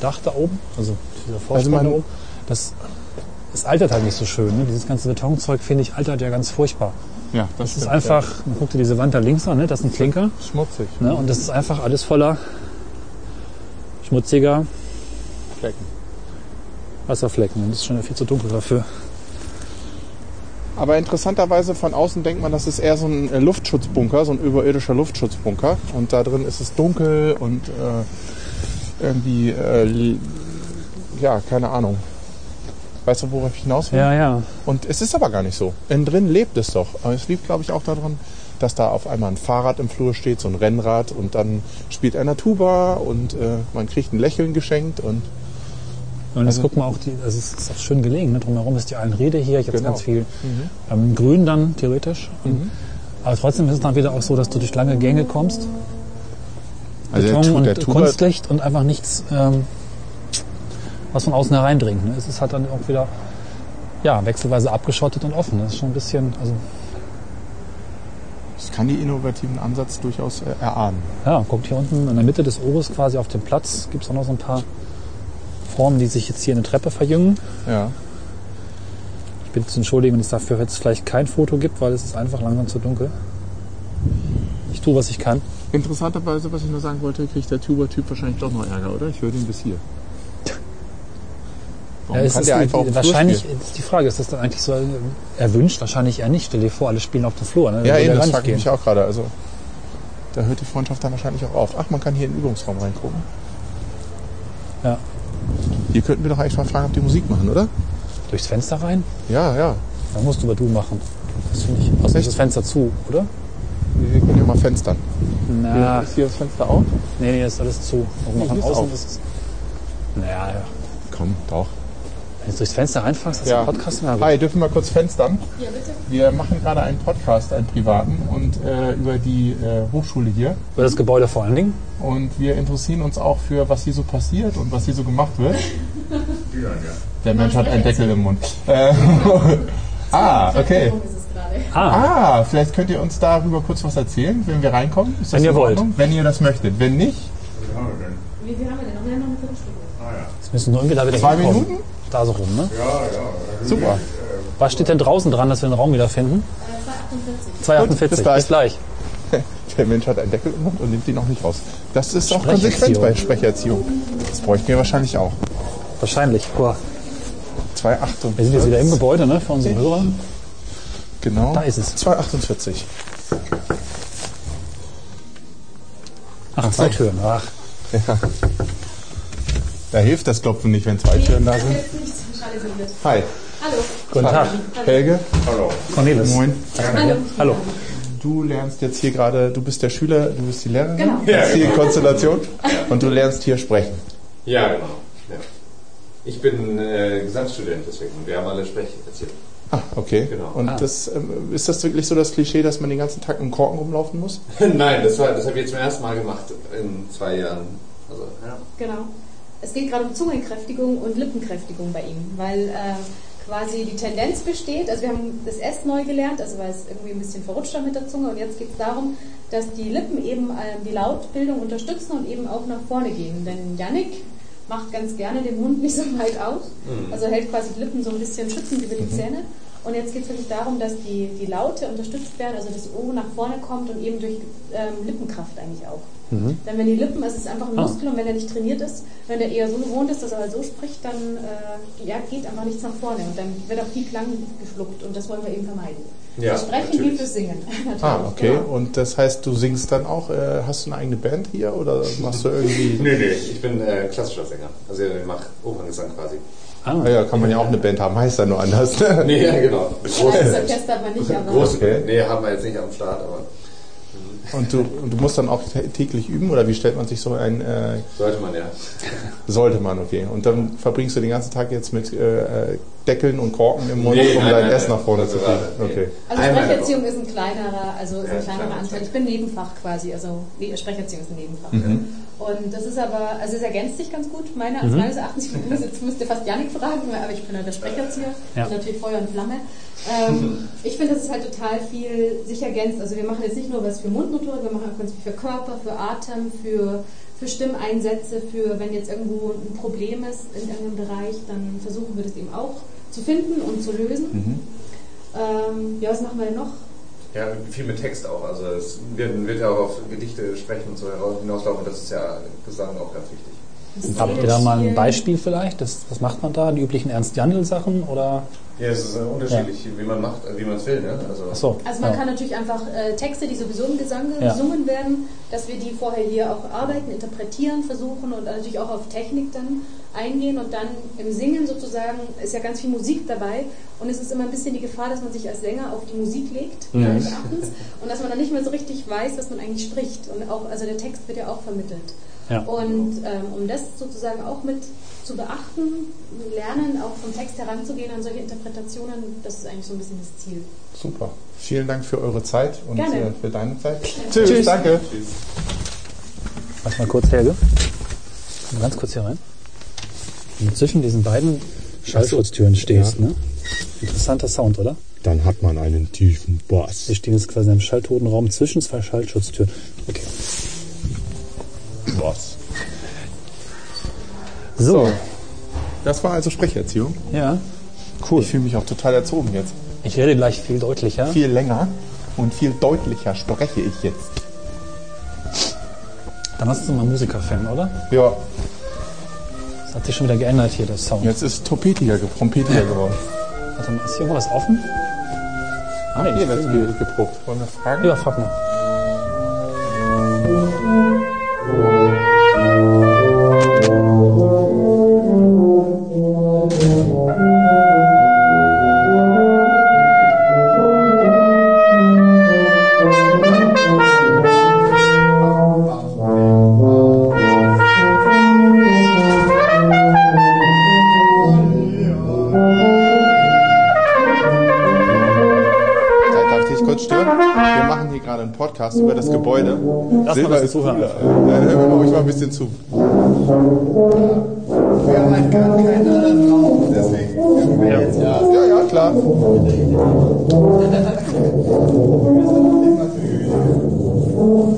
Dach da oben. Also dieser Vorsprung Also da oben. Das, es altert halt nicht so schön. Ne? Dieses ganze Betonzeug, finde ich, altert ja ganz furchtbar. Ja, das, Es ist stimmt, einfach, man guckt dir diese Wand da links an, ne? das ist ein Klinker. Ja. Schmutzig. Ne? Und das ist einfach alles voller schmutziger Flecken. Wasserflecken. Und das ist schon viel zu dunkel dafür. Aber interessanterweise von außen denkt man, das ist eher so ein äh, Luftschutzbunker, so ein überirdischer Luftschutzbunker. Und da drin ist es dunkel und äh, irgendwie, äh, ja, keine Ahnung. Weißt du, worauf ich hinaus will? Ja, ja. Und es ist aber gar nicht so. Innen drin lebt es doch. Aber es liegt, glaube ich, auch daran, dass da auf einmal ein Fahrrad im Flur steht, so ein Rennrad und dann spielt einer Tuba und äh, man kriegt ein Lächeln geschenkt und Und jetzt Also- wir auch, die, also es ist auch schön gelegen. Ne? Drumherum ist die Allenrede hier. Jetzt Genau. ganz viel ähm, Grün dann theoretisch. Und, Aber trotzdem ist es dann wieder auch so, dass du durch lange Gänge kommst. also Beton Tu- und Tuba- Kunstlicht und einfach nichts, ähm, was von außen hereindringt. Ne? Es ist halt dann auch wieder ja, wechselweise abgeschottet und offen. Das ist schon ein bisschen, also Ich kann die innovativen Ansatz durchaus äh, erahnen. Ja, guckt hier unten in der Mitte des Oris quasi auf dem Platz gibt es auch noch so ein paar Formen, die sich jetzt hier in der Treppe verjüngen. Ja. Ich bitte zu entschuldigen, wenn es dafür jetzt vielleicht kein Foto gibt, weil es ist einfach langsam zu dunkel. Ich tue, was ich kann. Interessanterweise, was ich nur sagen wollte, kriegt der Tuba-Typ wahrscheinlich doch noch Ärger, oder? Ich höre den bis hier. Warum Ja, kann der die, einfach Flur wahrscheinlich ist die Frage, ist das dann eigentlich so erwünscht? Wahrscheinlich eher nicht. Stell dir vor, alle spielen auf dem Flur. Ne? Ja, eben, das frage ich mich auch gerade. Also, da hört die Freundschaft dann wahrscheinlich auch auf. Ach, man kann hier in den Übungsraum reingucken. Ja. Hier könnten wir doch eigentlich mal fragen, ob die Musik machen, oder? Durchs Fenster rein? Ja, ja. Da musst du aber du machen. Das finde ich. Außer ist Echt? das Fenster zu, oder? Wir können ja mal fenstern. Na, Ist hier das Fenster auf? nee, nee, ist alles zu. Auch Nee, ist außen auf. ist es. Naja, ja. Komm, doch. Jetzt durchs Fenster reinfängst, das ist Ja. ein Podcast. Na gut. Hi, dürfen wir kurz fenstern? Ja, bitte. Wir machen gerade einen Podcast, einen privaten, und äh, über die äh, Hochschule hier. Über das Gebäude vor allen Dingen. Und wir interessieren uns auch für, was hier so passiert und was hier so gemacht wird. Der Mensch hat einen Deckel im Mund. Äh, ah, okay. Ah, vielleicht könnt ihr uns darüber kurz was erzählen, wenn wir reinkommen. Ist das Wenn ihr in wollt. Wenn ihr das möchtet. Wenn nicht, Wie viel haben wir denn noch? Wir haben noch eine Viertelstunde. Jetzt müssen nur irgendwie da wieder Zwei hinkommen. Minuten? Da so rum, ne? super. Was steht denn draußen dran, dass wir den Raum wiederfinden? Äh, 2,48. 248. bis gleich. Der Mensch hat einen Deckel im Mund und nimmt ihn noch nicht raus. Das ist auch konsequent bei Sprecherziehung. Das bräuchten wir wahrscheinlich auch. Wahrscheinlich. Boah. 2,48. Wir sind jetzt wieder im Gebäude, ne? Für unsere Hörer. Genau. Da ist es. 2,48. Ach, zwei Türen. Ach, Da hilft das Klopfen nicht, wenn zwei Türen da sind. Hi. Hallo. guten Tag. Helge. Cornelis. Moin. Hallo. Hallo. Du lernst jetzt hier gerade, du bist der Schüler, du bist die Lehrerin. Genau. Das ist die Konstellation. Und du lernst hier sprechen. Ja, genau. Ja. Ich bin äh, Gesamtstudent, deswegen. Wir haben alle Sprecherziehung. Ah, okay. Genau. Und Ah. das, ähm, ist das wirklich so das Klischee, dass man den ganzen Tag mit einem Korken rumlaufen muss? Nein, das, war, das habe ich jetzt zum ersten Mal gemacht in zwei Jahren. Also, ja. Genau. Es geht gerade um Zungenkräftigung und Lippenkräftigung bei ihm, weil äh, quasi die Tendenz besteht, also wir haben das S neu gelernt, also weil es irgendwie ein bisschen verrutscht war mit der Zunge und jetzt geht es darum, dass die Lippen eben äh, die Lautbildung unterstützen und eben auch nach vorne gehen. Denn Yannick macht ganz gerne den Mund nicht so weit auf, also hält quasi die Lippen so ein bisschen schützend über die Zähne. Und jetzt geht es wirklich darum, dass die, die Laute unterstützt werden, also das O nach vorne kommt und eben durch ähm, Lippenkraft eigentlich auch. Denn wenn die Lippen, es ist einfach ein Ah. Muskel und wenn er nicht trainiert ist, wenn er eher so gewohnt ist, dass er halt so spricht, dann äh, ja, geht einfach nichts nach vorne und dann wird auch viel Klang geschluckt und das wollen wir eben vermeiden. Ja, das Sprechen natürlich. wie fürs Singen. Natürlich, Ah, okay. genau. Und das heißt, du singst dann auch, äh, hast du eine eigene Band hier oder machst du irgendwie... Nee, nee, ich bin äh, klassischer Sänger. Also ich mache Operngesang quasi. Ah, ja, kann man ja auch eine Band haben, heißt ja nur anders. ne? Nee, ja, genau. Kleines Große, Orchester aber nicht, aber Okay. Nee, haben wir jetzt nicht am Start, aber Und du, und du musst dann auch täglich üben oder wie stellt man sich so ein... Äh, sollte man ja. sollte man, okay. Und dann verbringst du den ganzen Tag jetzt mit äh, äh, Deckeln und Korken im Mund, Nee, um nein, dein nein, Essen nach vorne zu kriegen. Okay. Also Einmal Sprecherziehung ist ein kleinerer, also ist ein Ja, kleinerer kleiner Anteil. Ich bin Nebenfach quasi, also nee, Sprecherziehung ist ein Nebenfach. Mhm. Und das ist aber, also es ergänzt sich ganz gut, meiner, also meines Erachtens. Ich muss jetzt müsste fast Janik fragen, aber ich bin halt der Sprecherzieher Ja. und natürlich Feuer und Flamme. Ähm, ich finde, dass es halt total viel sich ergänzt. Also wir machen jetzt nicht nur was für Mundmotorik, wir machen auch ganz viel für Körper, für Atem, für für Stimmeinsätze, für wenn jetzt irgendwo ein Problem ist in irgendeinem Bereich, dann versuchen wir das eben auch zu finden und zu lösen. Mhm. Ähm, ja, was machen wir denn noch? Ja, viel mit Text auch. Also es wird, wird ja auch auf Gedichte sprechen und so hinauslaufen. Das ist ja Gesang auch ganz wichtig. Habt ihr da mal ein Beispiel vielleicht? Das, was macht man da? Die üblichen Ernst-Jandl-Sachen? Oder? Ja, es ist äh, unterschiedlich, wie man macht, äh, wie man es will. Ne? Also, Ach so. Also man ja. kann natürlich einfach äh, Texte, die sowieso im Gesang Ja. gesungen werden, dass wir die vorher hier auch arbeiten, interpretieren, versuchen und natürlich auch auf Technik dann eingehen und dann im Singen sozusagen ist ja ganz viel Musik dabei und es ist immer ein bisschen die Gefahr, dass man sich als Sänger auf die Musik legt meines Erachtens und dass man dann nicht mehr so richtig weiß, was man eigentlich spricht und auch also der Text wird ja auch vermittelt. Ja. Und ähm, um das sozusagen auch mit zu beachten, lernen, auch vom Text heranzugehen an solche Interpretationen, das ist eigentlich so ein bisschen das Ziel. Super. Vielen Dank für eure Zeit und Gerne. äh, für deine Zeit. Tschüss. Danke. Warte mal kurz, Helge. Ganz kurz hier rein. Wenn du zwischen diesen beiden Schallschutztüren stehst, ne? Interessanter Sound, oder? Dann hat man einen tiefen Bass. Wir stehen jetzt quasi in einem schalltoten Raum zwischen zwei Schallschutztüren. Okay. Was? So. Das war also Sprecherziehung. Ja. Cool. Ich fühle mich auch total erzogen jetzt. Ich rede gleich viel deutlicher. Viel länger und viel deutlicher spreche ich jetzt. Dann hast du mal Musiker-Fan, oder? Ja, hat sich schon wieder geändert hier, der Sound. jetzt ist trompetiger, ge- trompetiger geworden. Warte mal, ist hier irgendwas offen? Ah, nee, Hier wird geprobt. Wollen wir fragen? Ja, frag mal. Podcast über das Gebäude. Lass mal Silber das ist zuhören. cooler. Dann hören wir mal ruhig mal ein bisschen zu. Wir haben halt gar keinen anderen Raum, deswegen wir jetzt ja. Ja, ja, klar.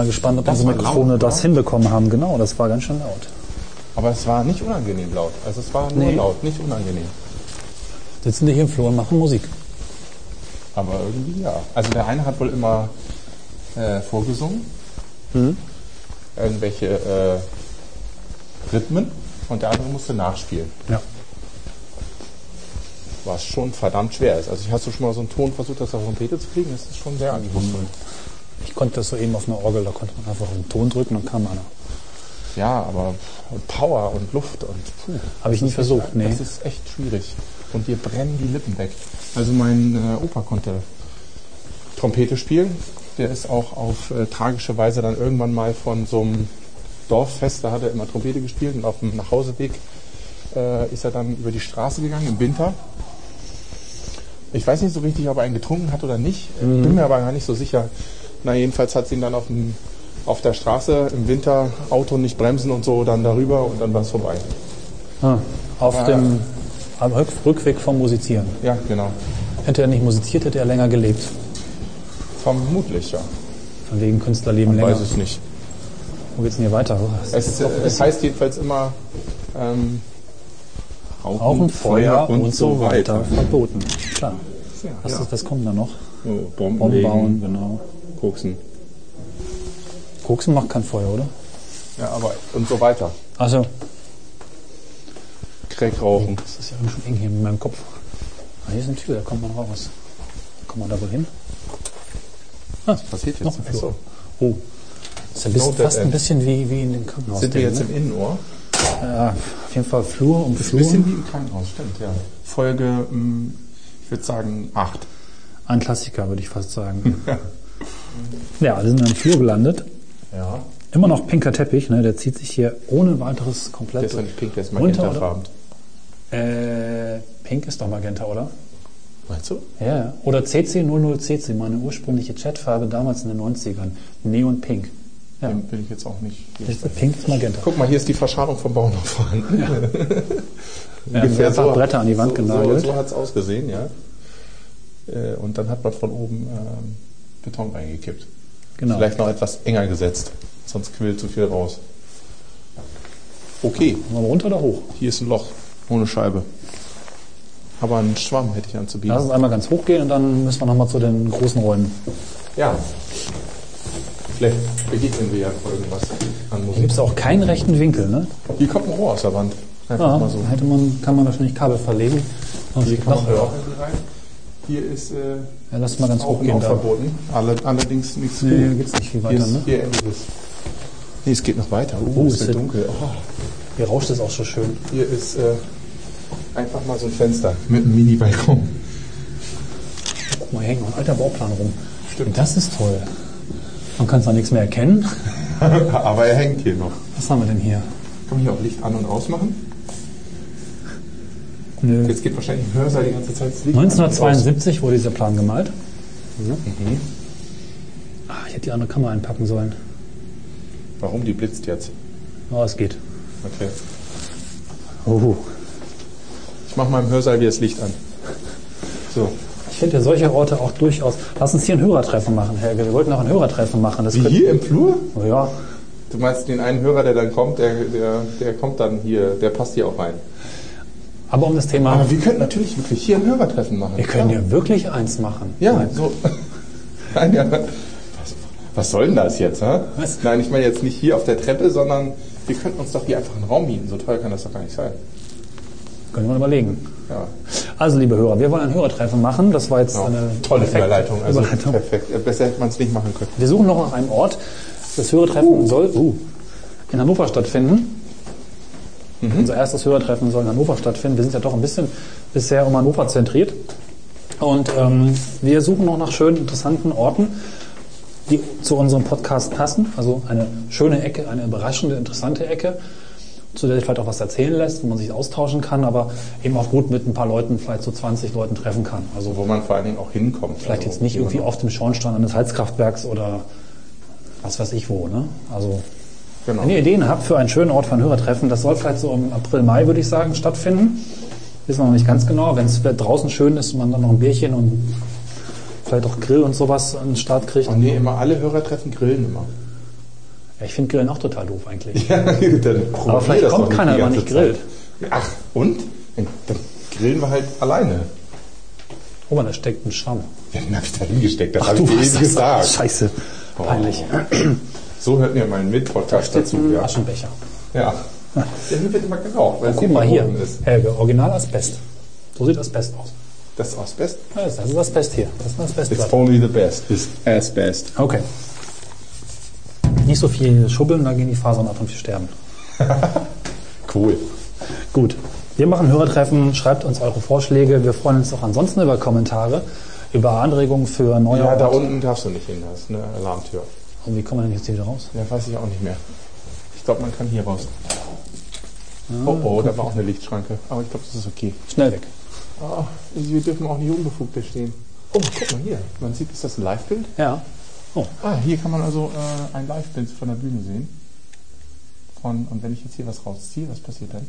mal gespannt, ob Das unsere laut, Mikrofone oder? das hinbekommen haben. Genau, das war ganz schön laut. Aber es war nicht unangenehm laut. Also es war nur Nee. laut, nicht unangenehm. Sitzen die hier im Flur und machen Musik. Aber irgendwie ja. Also der eine hat wohl immer äh, vorgesungen. Irgendwelche äh, Rhythmen und der andere musste nachspielen. Ja. Was schon verdammt schwer ist. Also hast du schon mal so einen Ton versucht, das auf Trompete zu kriegen? Das ist schon sehr anspruchsvoll. Ich konnte das so eben auf einer Orgel, da konnte man einfach einen Ton drücken und kam einer. Ja, aber Power und Luft und puh, Habe ich nie versucht, echt, nee. Das ist echt schwierig. Und dir brennen die Lippen weg. Also mein äh, Opa konnte Trompete spielen. Der ist auch auf äh, tragische Weise dann irgendwann mal von so einem Dorffest, da hat er immer Trompete gespielt und auf dem Nachhauseweg äh, ist er dann über die Straße gegangen im Winter. Ich weiß nicht so richtig, ob er einen getrunken hat oder nicht. Mhm. Bin mir aber gar nicht so sicher. Na, jedenfalls hat sie ihn dann auf, dem, auf der Straße im Winter Auto nicht bremsen und so, dann darüber und dann war es vorbei. Ah, auf Ja. dem am Rück- Rückweg vom Musizieren. Ja, genau. Hätte er nicht musiziert, hätte er länger gelebt. Vermutlich, ja. Von wegen Künstlerleben Man länger. weiß es nicht. Wo geht's denn hier weiter? Oh, das Es, ist es heißt jedenfalls immer ähm, Rauchen, Rauchen, Feuer und, so weiter. Verboten. Klar. Ja, Was, ja. ist, was kommt da noch? Oh, Bomben, Bomben bauen, genau. Koksen. Koksen macht kein Feuer, oder? Ja, aber und so weiter. Also, Crack rauchen. das ist ja schon eng hier mit meinem Kopf. Ah, hier ist eine Tür, da kommt man raus. Kommt man da wohl hin? Was passiert jetzt? Noch ein Flur. Achso. Oh. Das ist ein bisschen, fast ein bisschen wie, wie in den Krankenhaus. Sind wir jetzt im Innenohr? Ja, auf jeden Fall Flur um Das ist ein Flur. bisschen wie im Krankenhaus, stimmt, ja. Folge, mh, ich würde sagen, 8. Ein Klassiker, würde ich fast sagen. ja, wir sind im Flur gelandet. Ja. Immer noch pinker Teppich, ne? der zieht sich hier ohne weiteres komplett Der ist ja nicht pink, der ist magentafarben. Äh, pink ist doch Magenta, oder? Meinst du? Ja, ja. Oder CC00CC, meine ursprüngliche Chatfarbe damals in den 90ern. Neon Pink. Ja. Den bin ich jetzt auch nicht. Ist Pink ist Magenta. Guck mal, hier ist die Verschalung vom Bau noch vorhanden. Ja, einfach Bretter an die Wand so, genagelt. So, so hat es ausgesehen, ja. Äh, Und dann hat man von oben ähm, Beton reingekippt. Genau. Vielleicht noch etwas enger gesetzt, sonst quillt zu viel raus. Okay, wir runter oder hoch? hier ist ein Loch ohne Scheibe. Aber einen Schwamm hätte ich anzubieten. Lass uns einmal ganz hoch gehen und dann müssen wir nochmal zu den großen Räumen. Ja. Vielleicht begegnen wir ja irgendwas an Hier Musik. gibt es auch keinen rechten Winkel, ne? Hier kommt ein Rohr aus der Wand. Einfach Ja, mal so. hätte man, kann man wahrscheinlich Kabel verlegen. Und Hier kann noch man irgendwie rein. Hier ist äh, Ja, lass mal ganz hoch gehen verboten. Alle, allerdings nichts. Nee, hier geht's nicht viel Hier, weiter, ist, ne? hier endet es. Nee, es geht noch weiter. Oh, Oh, es ist das- dunkel. Oh, Hier rauscht es auch so schön. hier ist äh, einfach mal so ein Fenster mit einem Mini-Balkon. Guck mal, hier hängt noch ein alter Bauplan rum. Stimmt. Das ist toll. Man kann zwar nichts mehr erkennen. Aber er hängt hier noch. Was haben wir denn hier? Kann man hier auch Licht an- und ausmachen? Nö. Jetzt geht wahrscheinlich im Hörsaal die ganze Zeit das Licht an. 1972 wurde dieser Plan gemalt. Ah, ich hätte die andere Kamera einpacken sollen. Warum? Die blitzt jetzt. Oh, es geht. Okay. Oh. Ich mache mal im Hörsaal wieder das Licht an. So. Ich finde solche Orte auch durchaus. Lass uns hier ein Hörertreffen machen, Helge. Wir wollten auch ein Hörertreffen machen. Das Wie hier im Flur? Oh ja. Du meinst den einen Hörer, der dann kommt, der, der, der kommt dann hier, der passt hier auch rein. Aber um das Thema. Aber wir könnten natürlich wirklich hier ein Hörertreffen machen. wir können ja. ja wirklich eins machen. Ja, Nein. so. Nein, ja. Was, was soll denn das jetzt? Hä? Was? Nein, ich meine jetzt nicht hier auf der Treppe, sondern wir könnten uns doch hier einfach einen Raum mieten. So teuer kann das doch gar nicht sein. Können wir mal überlegen. Ja, Also, liebe Hörer, wir wollen ein Hörertreffen machen. Das war jetzt genau. eine tolle Überleitung. Also Überleitung. perfekt. Besser hätte man es nicht machen können. Wir suchen noch nach einem Ort. Das Hörertreffen soll uh, in Hannover stattfinden. Unser erstes Hörertreffen soll in Hannover stattfinden. Wir sind ja doch ein bisschen bisher um Hannover zentriert. Und ähm, wir suchen noch nach schönen, interessanten Orten, die zu unserem Podcast passen. Also eine schöne Ecke, eine überraschende, interessante Ecke, zu der sich vielleicht auch was erzählen lässt, wo man sich austauschen kann, aber eben auch gut mit ein paar Leuten, vielleicht so 20 Leuten treffen kann. Also Wo man vor allen Dingen auch hinkommt. Vielleicht Also, jetzt nicht irgendwie auf dem Schornstein eines Heizkraftwerks oder was weiß ich wo. Ne? Also, Genau. wenn ihr Ideen habt für einen schönen Ort für ein Hörertreffen, das soll vielleicht so im April, Mai, würde ich sagen, stattfinden. Wissen wir noch nicht ganz genau. Wenn es draußen schön ist und man dann noch ein Bierchen und vielleicht auch Grill und sowas an den Start kriegt. Oh nee, immer alle Hörertreffen grillen immer. Ja, ich finde Grillen auch total doof eigentlich. Ja, dann Aber vielleicht kommt keiner, wenn man nicht grillt. Zeit. Ach, und? Dann grillen wir halt alleine. Oh man, da steckt ein Schwamm. Ja, den hab ich da hingesteckt, das Ach, habe du ich eben gesagt. Scheiße. Peinlich. So hört mir mein Mitpodcast dazu. ein Ja. Aschenbecher. ja. Der wird immer geraucht, weil es Guck mal hier. ist. Helge, Original Asbest. So sieht Asbest aus. Das ist Asbest? Das ist Asbest hier. Das ist ein It's only the best. It's Asbest. Okay. Nicht so viel schubbeln, da gehen die Fasern ab und wir sterben. Cool. Gut. Wir machen Hörertreffen, schreibt uns eure Vorschläge. Wir freuen uns auch ansonsten über Kommentare, über Anregungen für neue Ja, da unten darfst du nicht hin, das ist eine Alarmtür. Und wie kommen wir denn jetzt hier wieder raus? Ja, weiß ich auch nicht mehr. Ich glaube, man kann hier raus. Oh, oh, da war auch eine Lichtschranke. Aber ich glaube, das ist okay. Schnell weg. Ah, wir dürfen auch nicht unbefugt da stehen. Oh, guck mal hier. Man sieht, ist das ein Live-Bild? Ja. Oh, Ah, hier kann man also äh, ein Live-Bild von der Bühne sehen. Von, und wenn ich jetzt hier was rausziehe, was passiert dann?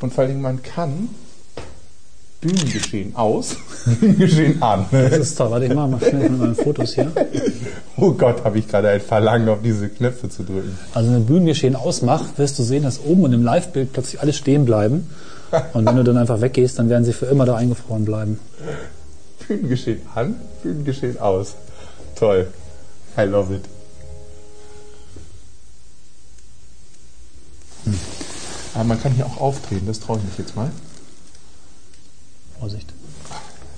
Und vor allen Dingen, man kann Bühnengeschehen aus, Bühnengeschehen an. das ist toll. Warte, ich mache mal schnell mit meinen Fotos hier. Oh Gott, habe ich gerade ein Verlangen, auf diese Knöpfe zu drücken. Also wenn du Bühnengeschehen ausmacht, wirst du sehen, dass oben und im Live-Bild plötzlich alle stehen bleiben. Und wenn du dann einfach weggehst, dann werden sie für immer da eingefroren bleiben. Bühnengeschehen an, Bühnengeschehen aus. Toll. I love it. Hm. Aber man kann hier auch aufdrehen, das traue ich mich jetzt mal. Vorsicht.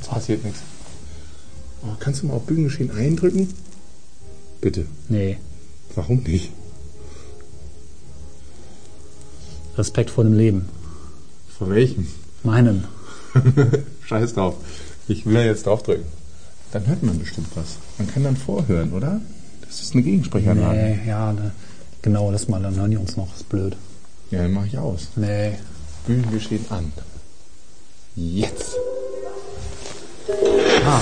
Es passiert nichts. Oh, kannst du mal auf Bühnengeschehen eindrücken? Bitte. Nee. Warum nicht? Respekt vor dem Leben. Von welchem? Meinem. Scheiß drauf. Ich will ja jetzt draufdrücken. Dann hört man bestimmt was. Man kann dann vorhören, oder? Das ist eine Gegensprechanlage. Nee, ja, ne. genau, das mal, dann hören die uns noch. Das ist blöd. Ja, dann mache ich aus. Nee. Bühnengeschehen an. Jetzt. Ah.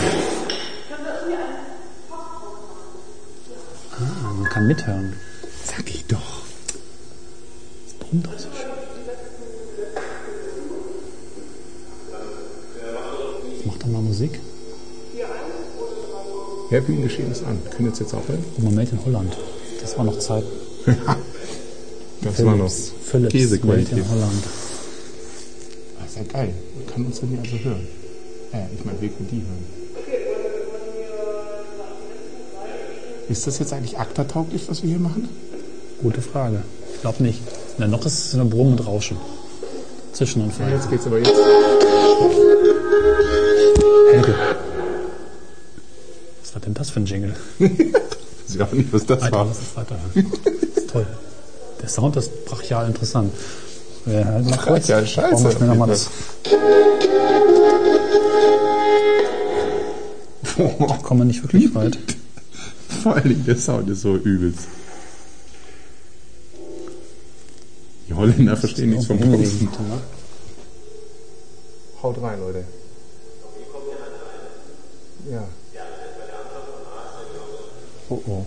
Ah, man kann mithören. Sag ich doch. Das brummt auch so schön. Mach doch mal Musik. Ja, Bühnengeschehen ist an. Können wir jetzt jetzt aufhören? Mal, Made in Holland. Das war noch Zeit. Das war noch Philips Made Käsequalität. in Holland. Das ist ja geil. Kann uns dann hier also hören. Ja, ich meine, wir können die hören. Ist das jetzt eigentlich akta-tauglich, was wir hier machen? Gute Frage. Ich glaube nicht. Na, noch ist es eine Brummen und Rauschen. Zwischen und Ja, Feuer. jetzt geht's aber jetzt. Helge. Was war denn das für ein Jingle? Ich weiß auch nicht, was das Alter, war. lass uns weiterhören. Das ist toll. Der Sound ist brachial interessant. Halten mal kurz. Brachial, scheiße, schnell auf noch mal das. Kommen wir nicht wirklich weit. Vor allen Dingen, der Sound ist so übelst. Die Holländer verstehen nichts vom Bumsen. Haut rein, Leute. Ja. Oh oh.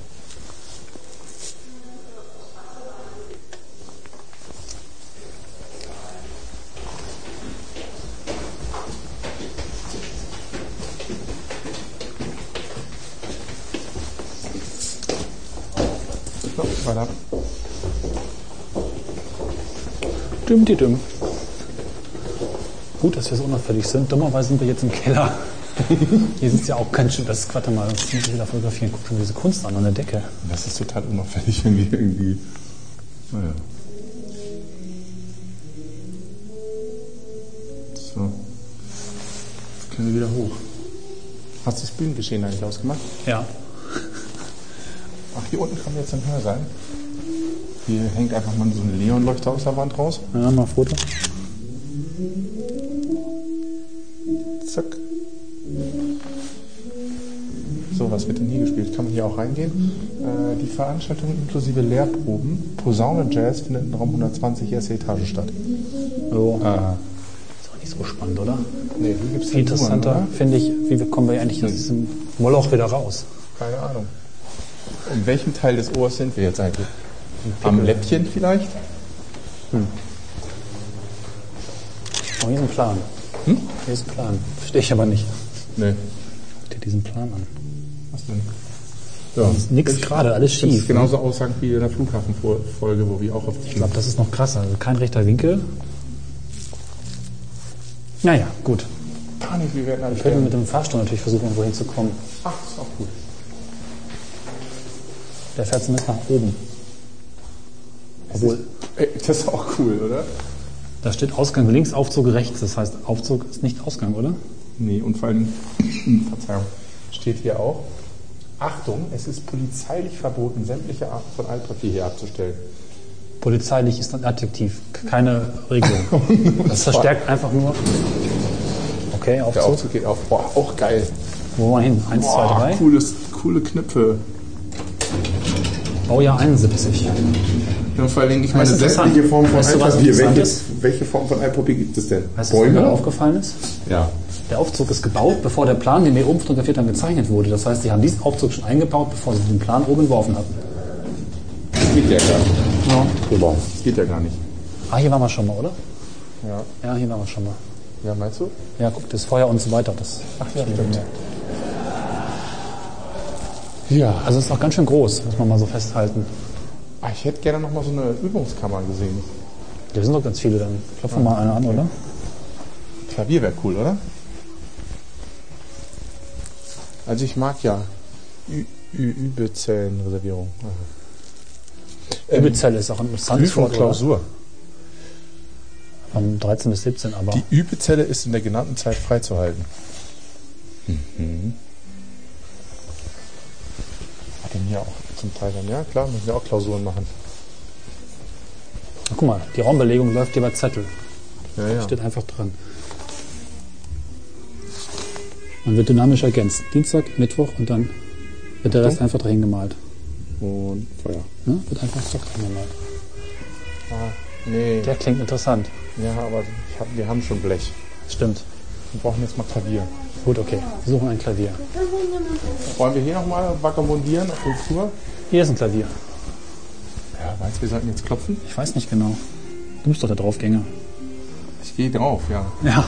So, weiter. Düm, die düm. Gut, dass wir so unauffällig sind. Dummerweise sind wir jetzt im Keller. Hier es ja auch ganz schön. Das ist, warte mal, das muss ich wieder fotografieren. Guck dir diese Kunst an an der Decke. Das ist total unauffällig, wenn wir irgendwie. Naja. So. Jetzt können wir wieder hoch. Hast du das Bühnengeschehen eigentlich ausgemacht? Ja. Ach, hier unten kann jetzt ein Hör sein. Hier hängt einfach mal so ein Leonleuchter aus der Wand raus. Ja, mal Foto. Zack. So, was wird denn hier gespielt? Kann man hier auch reingehen? Äh, die Veranstaltung inklusive Lehrproben, Posaune Jazz findet in Raum 120 erste Etage statt. So. Äh, Ist auch nicht so spannend, oder? nee, hier gibt es Viel interessanter finde ich, wie kommen wir eigentlich aus diesem Moloch wieder raus? Keine Ahnung. In welchem Teil des Ohrs sind wir jetzt eigentlich? Am Läppchen vielleicht? Oh, hier ist ein Plan. Hm? Hier ist ein Plan. Verstehe ich aber nicht. Nee. Guck dir diesen Plan an. Was denn? Ja. Nix gerade, alles Das schief. ist genauso aussagend wie in der Flughafenfolge, wo wir auch auf Ich glaube, das ist noch krasser. Also kein rechter Winkel. Naja, gut. Panik, wir werden alle Wir können mit dem Fahrstuhl natürlich versuchen, irgendwo hinzukommen. Ach, ist auch gut. Der fährt zumindest nach oben. Obwohl, Ey, das ist auch cool, oder? da steht Ausgang links, Aufzug rechts. Das heißt, Aufzug ist nicht Ausgang, oder? Nee, und vor allem, Verzeihung, steht hier auch, Achtung, es ist polizeilich verboten, sämtliche Arten von Altpapier hier abzustellen. Polizeilich ist ein Adjektiv, keine Regelung. Das verstärkt einfach nur. Okay, Der Aufzug. Aufzug geht auf. Boah, auch geil. Wo wollen wir hin? Eins, zwei, Boah, drei. cooles, coole Knöpfe. Baujahr 71. Ja, vor Dingen, ich meine, Das ist interessant. sämtliche Form von Weißt Altpapier. Welche, welche Form von Altpapier gibt es denn? Weißt du, was mir aufgefallen ist? Ja. Der Aufzug ist gebaut, bevor der Plan, den wir oben fotografiert haben, gezeichnet wurde. Das heißt, sie haben diesen Aufzug schon eingebaut, bevor sie den Plan oben entworfen hatten. Das geht ja gar nicht. Ja. Das geht ja gar nicht. Ah, hier waren wir schon mal, oder? Ja. Ja, hier waren wir schon mal. Ja, meinst du? Ja, guck, das Feuer und so weiter. Das Ach ja, stimmt. Ja. also es ist auch ganz schön groß, muss man mal so festhalten. Ah, Ich hätte gerne noch mal so eine Übungskammer gesehen. Da sind doch ganz viele dann. Klopfen wir mal eine an, oder? Klavier wäre cool, oder? Also ich mag ja Ü Ü Übezellenreservierung. Ähm, Übezelle ist auch ein interessantes Prüfung? Klausur. Von 13 bis 17, aber Die Übezelle ist in der genannten Zeit freizuhalten. Mhm. Hat denn hier auch zum Teil dann, ja klar, müssen wir auch Klausuren machen. Ach, guck mal, die Raumbelegung läuft hier bei Zettel. Ja, ja. Steht einfach dran. Man wird dynamisch ergänzt. Dienstag, Mittwoch und dann wird der Rest einfach dahin gemalt. Und Feuer. Ne? Wird einfach so dahin gemalt. Ah, nee. Der klingt interessant. Ja, aber hab, wir haben schon Blech. Stimmt. Wir brauchen jetzt mal Klavier. Gut, okay. Wir suchen ein Klavier. Wollen wir hier nochmal vagabundieren auf Flur? Hier ist ein Klavier. Ja, meinst du, wir sollten jetzt klopfen? Ich weiß nicht genau. Du bist doch der Draufgänger. Ich gehe drauf, ja. Ja.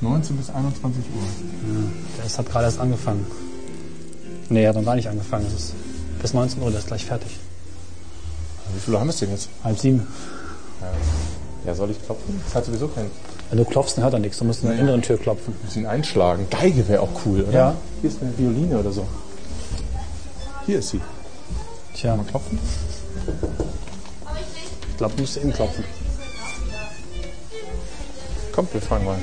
19 bis 21 Uhr. Der ist, hat gerade erst angefangen. Nee, er hat noch gar nicht angefangen. Es ist bis 19 Uhr, der ist gleich fertig. Wie viel haben wir es denn jetzt? Halb sieben. Ja, soll ich klopfen? Das hat sowieso keinen. Wenn du klopfst, dann hört er nichts. Du musst in der Naja. inneren Tür klopfen. Muss ihn einschlagen. Geige wäre auch cool, oder? Ja. Hier ist eine Violine oder so. Hier ist sie. Tja, Mal klopfen? ich glaube, du musst eben klopfen. Kommt, wir fragen mal.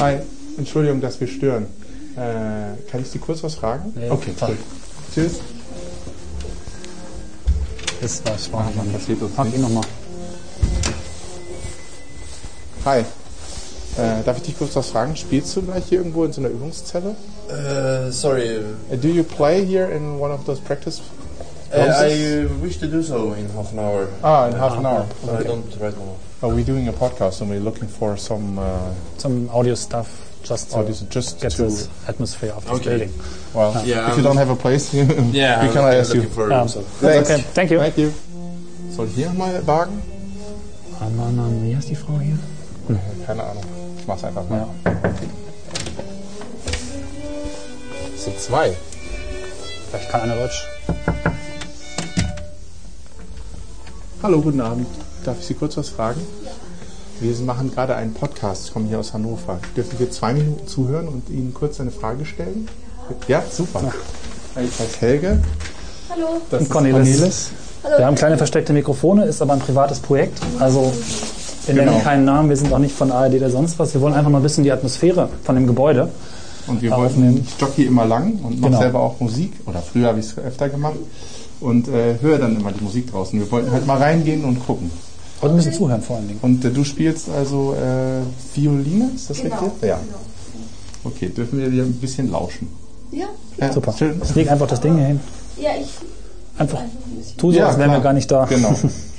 Hi, Entschuldigung, dass wir stören. Äh, kann ich Sie kurz was fragen? Nee, okay, gut. Tschüss. Das war schwach. Ah, passiert uns Frag ihn nochmal. Hi. Äh, darf ich dich kurz was fragen? Spielst du gleich hier irgendwo in so einer Übungszelle? Uh, sorry, Uh, do you play here in one of those practice Uh, I wish to do so in half an hour. Ah, in half an hour. So I don't write one off. Are we doing a podcast and we're looking for some uh, Some audio stuff just to audios just get to... this atmosphere of this Okay. building. Well, Yeah, if you um, don't have a place, Yeah, we I'm can ask you. for Um, so. Thanks. Okay, thank you. Thank you. Soll ich hier mal wagen? Ah, Mann, Mann, wie heißt die Frau hier? Keine Ahnung. Ich mach's einfach mal. Ja. Es sind zwei. Vielleicht kann einer Deutsch. Hallo, guten Abend. Darf ich Sie kurz was fragen? Wir machen gerade einen Podcast, ich komme hier aus Hannover. Dürfen wir zwei Minuten zuhören und Ihnen kurz eine Frage stellen? Ja, super. Ich heiße Helge. Hallo. Das Und ist Cornelis. Cornelis. Wir haben kleine versteckte Mikrofone, ist aber ein privates Projekt. Also wir Genau. nennen keinen Namen, wir sind auch nicht von ARD oder sonst was. Wir wollen einfach mal ein bisschen die Atmosphäre von dem Gebäude. Und wir Aufnehmen. wollten, ich jockey immer lang und mache Genau. selber auch Musik. Oder früher habe ich es öfter gemacht. Und äh, höre dann immer die Musik draußen. Wir wollten halt mal reingehen und gucken. Und ein bisschen zuhören vor allen Dingen. Und äh, du spielst also äh, Violine, ist das Genau. richtig? Ja. Okay, dürfen wir dir ein bisschen lauschen? Ja, Ja, Super. Schön. Ich lege einfach das Ding hier hin. ja, ich Einfach einfach ein bisschen. tu so, Ja, als wären wir gar nicht da. Genau.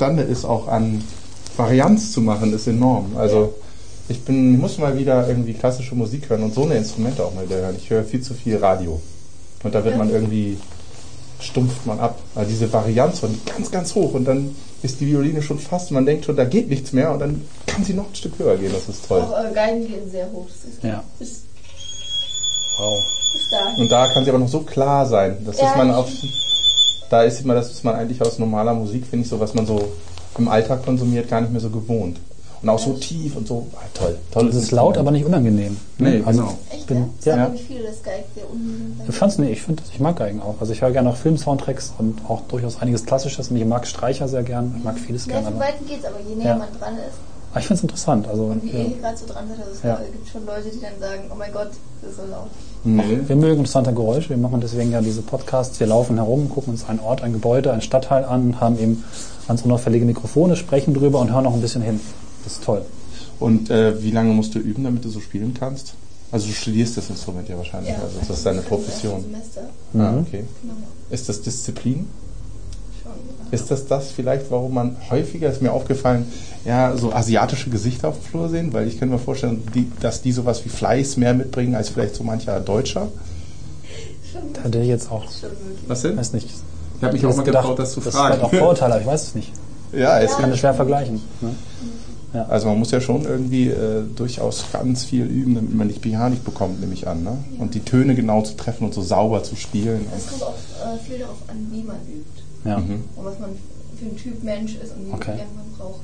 imstande ist, auch an Varianz zu machen, ist enorm. Also ich bin, ich muss mal wieder irgendwie klassische Musik hören und so eine Instrumente auch mal wieder hören. Ich höre viel zu viel Radio. Und da wird man irgendwie, stumpft man ab. Also diese Varianz von ganz, ganz hoch und dann ist die Violine schon fast, man denkt schon, da geht nichts mehr und dann kann sie noch ein Stück höher gehen. Das ist toll. Auch äh, Geigen gehen sehr hoch. Ist, Ja. Wow. Und da kann sie aber noch so klar sein. Das Ja, ist man auf, da ist man, das ist man eigentlich aus normaler Musik, finde ich, so was man so im Alltag konsumiert, gar nicht mehr so gewohnt. Und auch so tief und so, ah, toll. toll Es ist laut, aber nicht unangenehm. Nee, also genau. Echt, bin- ja? ja. Ich viele, das Geig sehr unten. Du fandst nee, ich finde, ich mag Geigen auch. Also ich höre gerne auch Film-Soundtracks und auch durchaus einiges Klassisches. Und ich mag Streicher sehr gern. Ich mag vieles Ja, gern. von Aber, Weitem geht's, aber je näher Ja. man dran ist aber ich finde es interessant. Also und wie ja. ihr gerade so dran seid, also es Ja. gibt schon Leute, die dann sagen, oh mein Gott, das ist so laut. Nee. wir mögen interessante Geräusche. Wir machen deswegen ja diese Podcasts. Wir laufen herum, gucken uns einen Ort, ein Gebäude, einen Stadtteil an, haben eben ganz unauffällige Mikrofone, sprechen drüber und hören auch ein bisschen hin. Das ist toll. Und äh, wie lange musst du üben, damit du so spielen kannst? Also du studierst das Instrument ja wahrscheinlich, also das ist deine das Profession. Semester. Ah, Mhm. okay. Genau. Ist das Disziplin? Ist das das vielleicht, warum man häufiger, ist mir aufgefallen, ja, so asiatische Gesichter auf dem Flur sehen? Weil ich könnte mir vorstellen, die, dass die sowas wie Fleiß mehr mitbringen als vielleicht so mancher Deutscher. Da hätte ich jetzt auch. Was denn? weiß nicht. Ich habe mich auch mal getraut, das zu das fragen. ist halt auch Vorurteile, aber ich weiß es nicht. Ja, es Ich kann das schwer vergleichen. Ne? Also man muss ja schon irgendwie äh, durchaus ganz viel üben, damit man nicht Pianik bekommt, nehme ich an. Ne? Und die Töne genau zu treffen und so sauber zu spielen. Es kommt auch äh, viel darauf an, wie man übt Ja. Mhm. und was man für ein Typ Mensch ist und wie Okay. man braucht.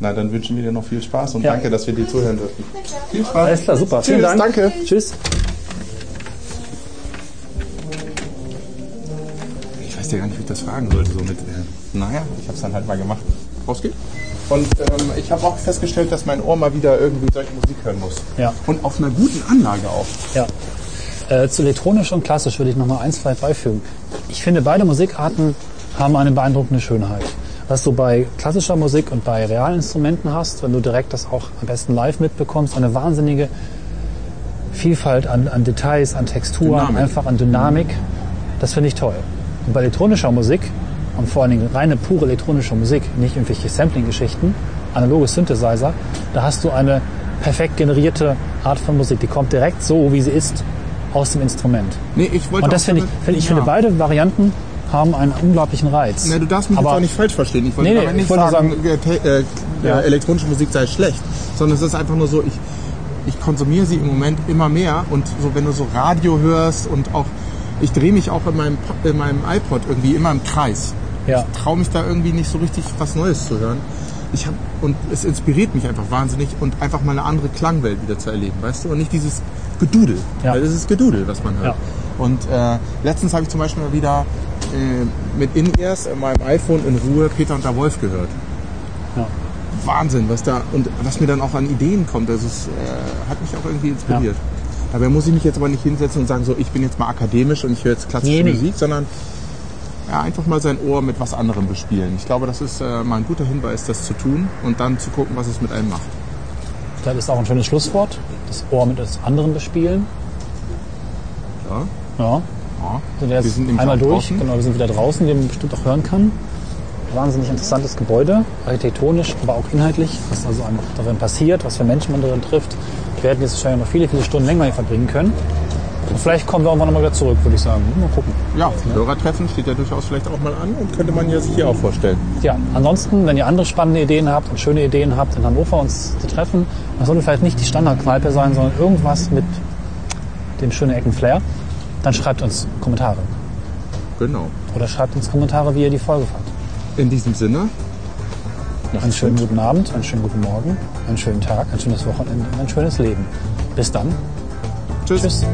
Na, dann wünschen wir dir noch viel Spaß und Ja. danke, dass wir dir zuhören dürfen. Viel Spaß. Alles klar, super. Vielen Tschüss, Dank. danke. Tschüss. Ich weiß ja gar nicht, wie ich das fragen sollte. So mit, äh, naja, ich habe es dann halt mal gemacht. Rausgeht. Und ähm, ich habe auch festgestellt, dass mein Ohr mal wieder irgendwie solche Musik hören muss. Ja. Und auf einer guten Anlage auch. Ja. Äh, zu elektronisch und klassisch würde ich noch mal eins, zwei beifügen. Ich finde, beide Musikarten haben eine beeindruckende Schönheit. Was du bei klassischer Musik und bei realen Instrumenten hast, wenn du direkt das auch am besten live mitbekommst, eine wahnsinnige Vielfalt an, an Details, an Texturen, Dynamik. einfach an Dynamik. Das finde ich toll. Und bei elektronischer Musik und vor allen Dingen reine pure elektronische Musik, nicht irgendwelche Sampling-Geschichten, analoge Synthesizer, da hast du eine perfekt generierte Art von Musik. Die kommt direkt so, wie sie ist, aus dem Instrument. Nee, ich wollte Und das finde ich, finde ich ja. finde beide Varianten haben einen unglaublichen Reiz. Na, du darfst mich Aber jetzt auch nicht falsch verstehen. Ich wollte Nee, nee, nicht ich wollte sagen, sagen- äh, äh, Ja. elektronische Musik sei schlecht, sondern es ist einfach nur so, ich, ich konsumiere sie im Moment immer mehr und so, wenn du so Radio hörst und auch, ich drehe mich auch in meinem, in meinem iPod irgendwie immer im Kreis. Ja. Ich traue mich da irgendwie nicht so richtig was Neues zu hören. Ich hab, und es inspiriert mich einfach wahnsinnig und einfach mal eine andere Klangwelt wieder zu erleben, weißt du? Und nicht dieses Gedudel. Ja. Weil das ist Gedudel, was man hört. Ja. Und äh, letztens habe ich zum Beispiel mal wieder äh, mit In-Ears in meinem iPhone in Ruhe Peter und der Wolf gehört. Ja. Wahnsinn, was da und was mir dann auch an Ideen kommt. Das ist, äh, hat mich auch irgendwie inspiriert. Dabei muss ich mich jetzt aber nicht hinsetzen und sagen, so ich bin jetzt mal akademisch und ich höre jetzt klassische Nee, nee. Musik, sondern ja, einfach mal sein Ohr mit was anderem bespielen. Ich glaube, das ist äh, mal ein guter Hinweis, das zu tun und dann zu gucken, was es mit einem macht. Das ist auch ein schönes Schlusswort. Das Ohr mit etwas anderem bespielen. Ja. Ja. Ja. Wir sind nämlich einmal durch. draußen. Genau, wir sind wieder draußen, wie man bestimmt auch hören kann. Wahnsinnig interessantes Gebäude, architektonisch, aber auch inhaltlich, was also einfach darin passiert, was für Menschen man darin trifft. Wir werden jetzt wahrscheinlich noch viele, viele Stunden länger hier verbringen können. Und vielleicht kommen wir irgendwann nochmal wieder zurück, würde ich sagen. Mal gucken. Ja, Hörertreffen steht ja durchaus vielleicht auch mal an und könnte man ja sich hier auch vorstellen. Ja, ansonsten, wenn ihr andere spannende Ideen habt und schöne Ideen habt, in Hannover uns zu treffen, das sollte vielleicht nicht die Standardkneipe sein, sondern irgendwas mit dem schönen Ecken-Flair, dann schreibt uns Kommentare. Genau. Oder schreibt uns Kommentare, wie ihr die Folge fandt. In diesem Sinne, Einen schönen guten Abend, einen schönen guten Morgen, einen schönen Tag, ein schönes Wochenende und ein schönes Leben. Bis dann. tschüss. Tschüss.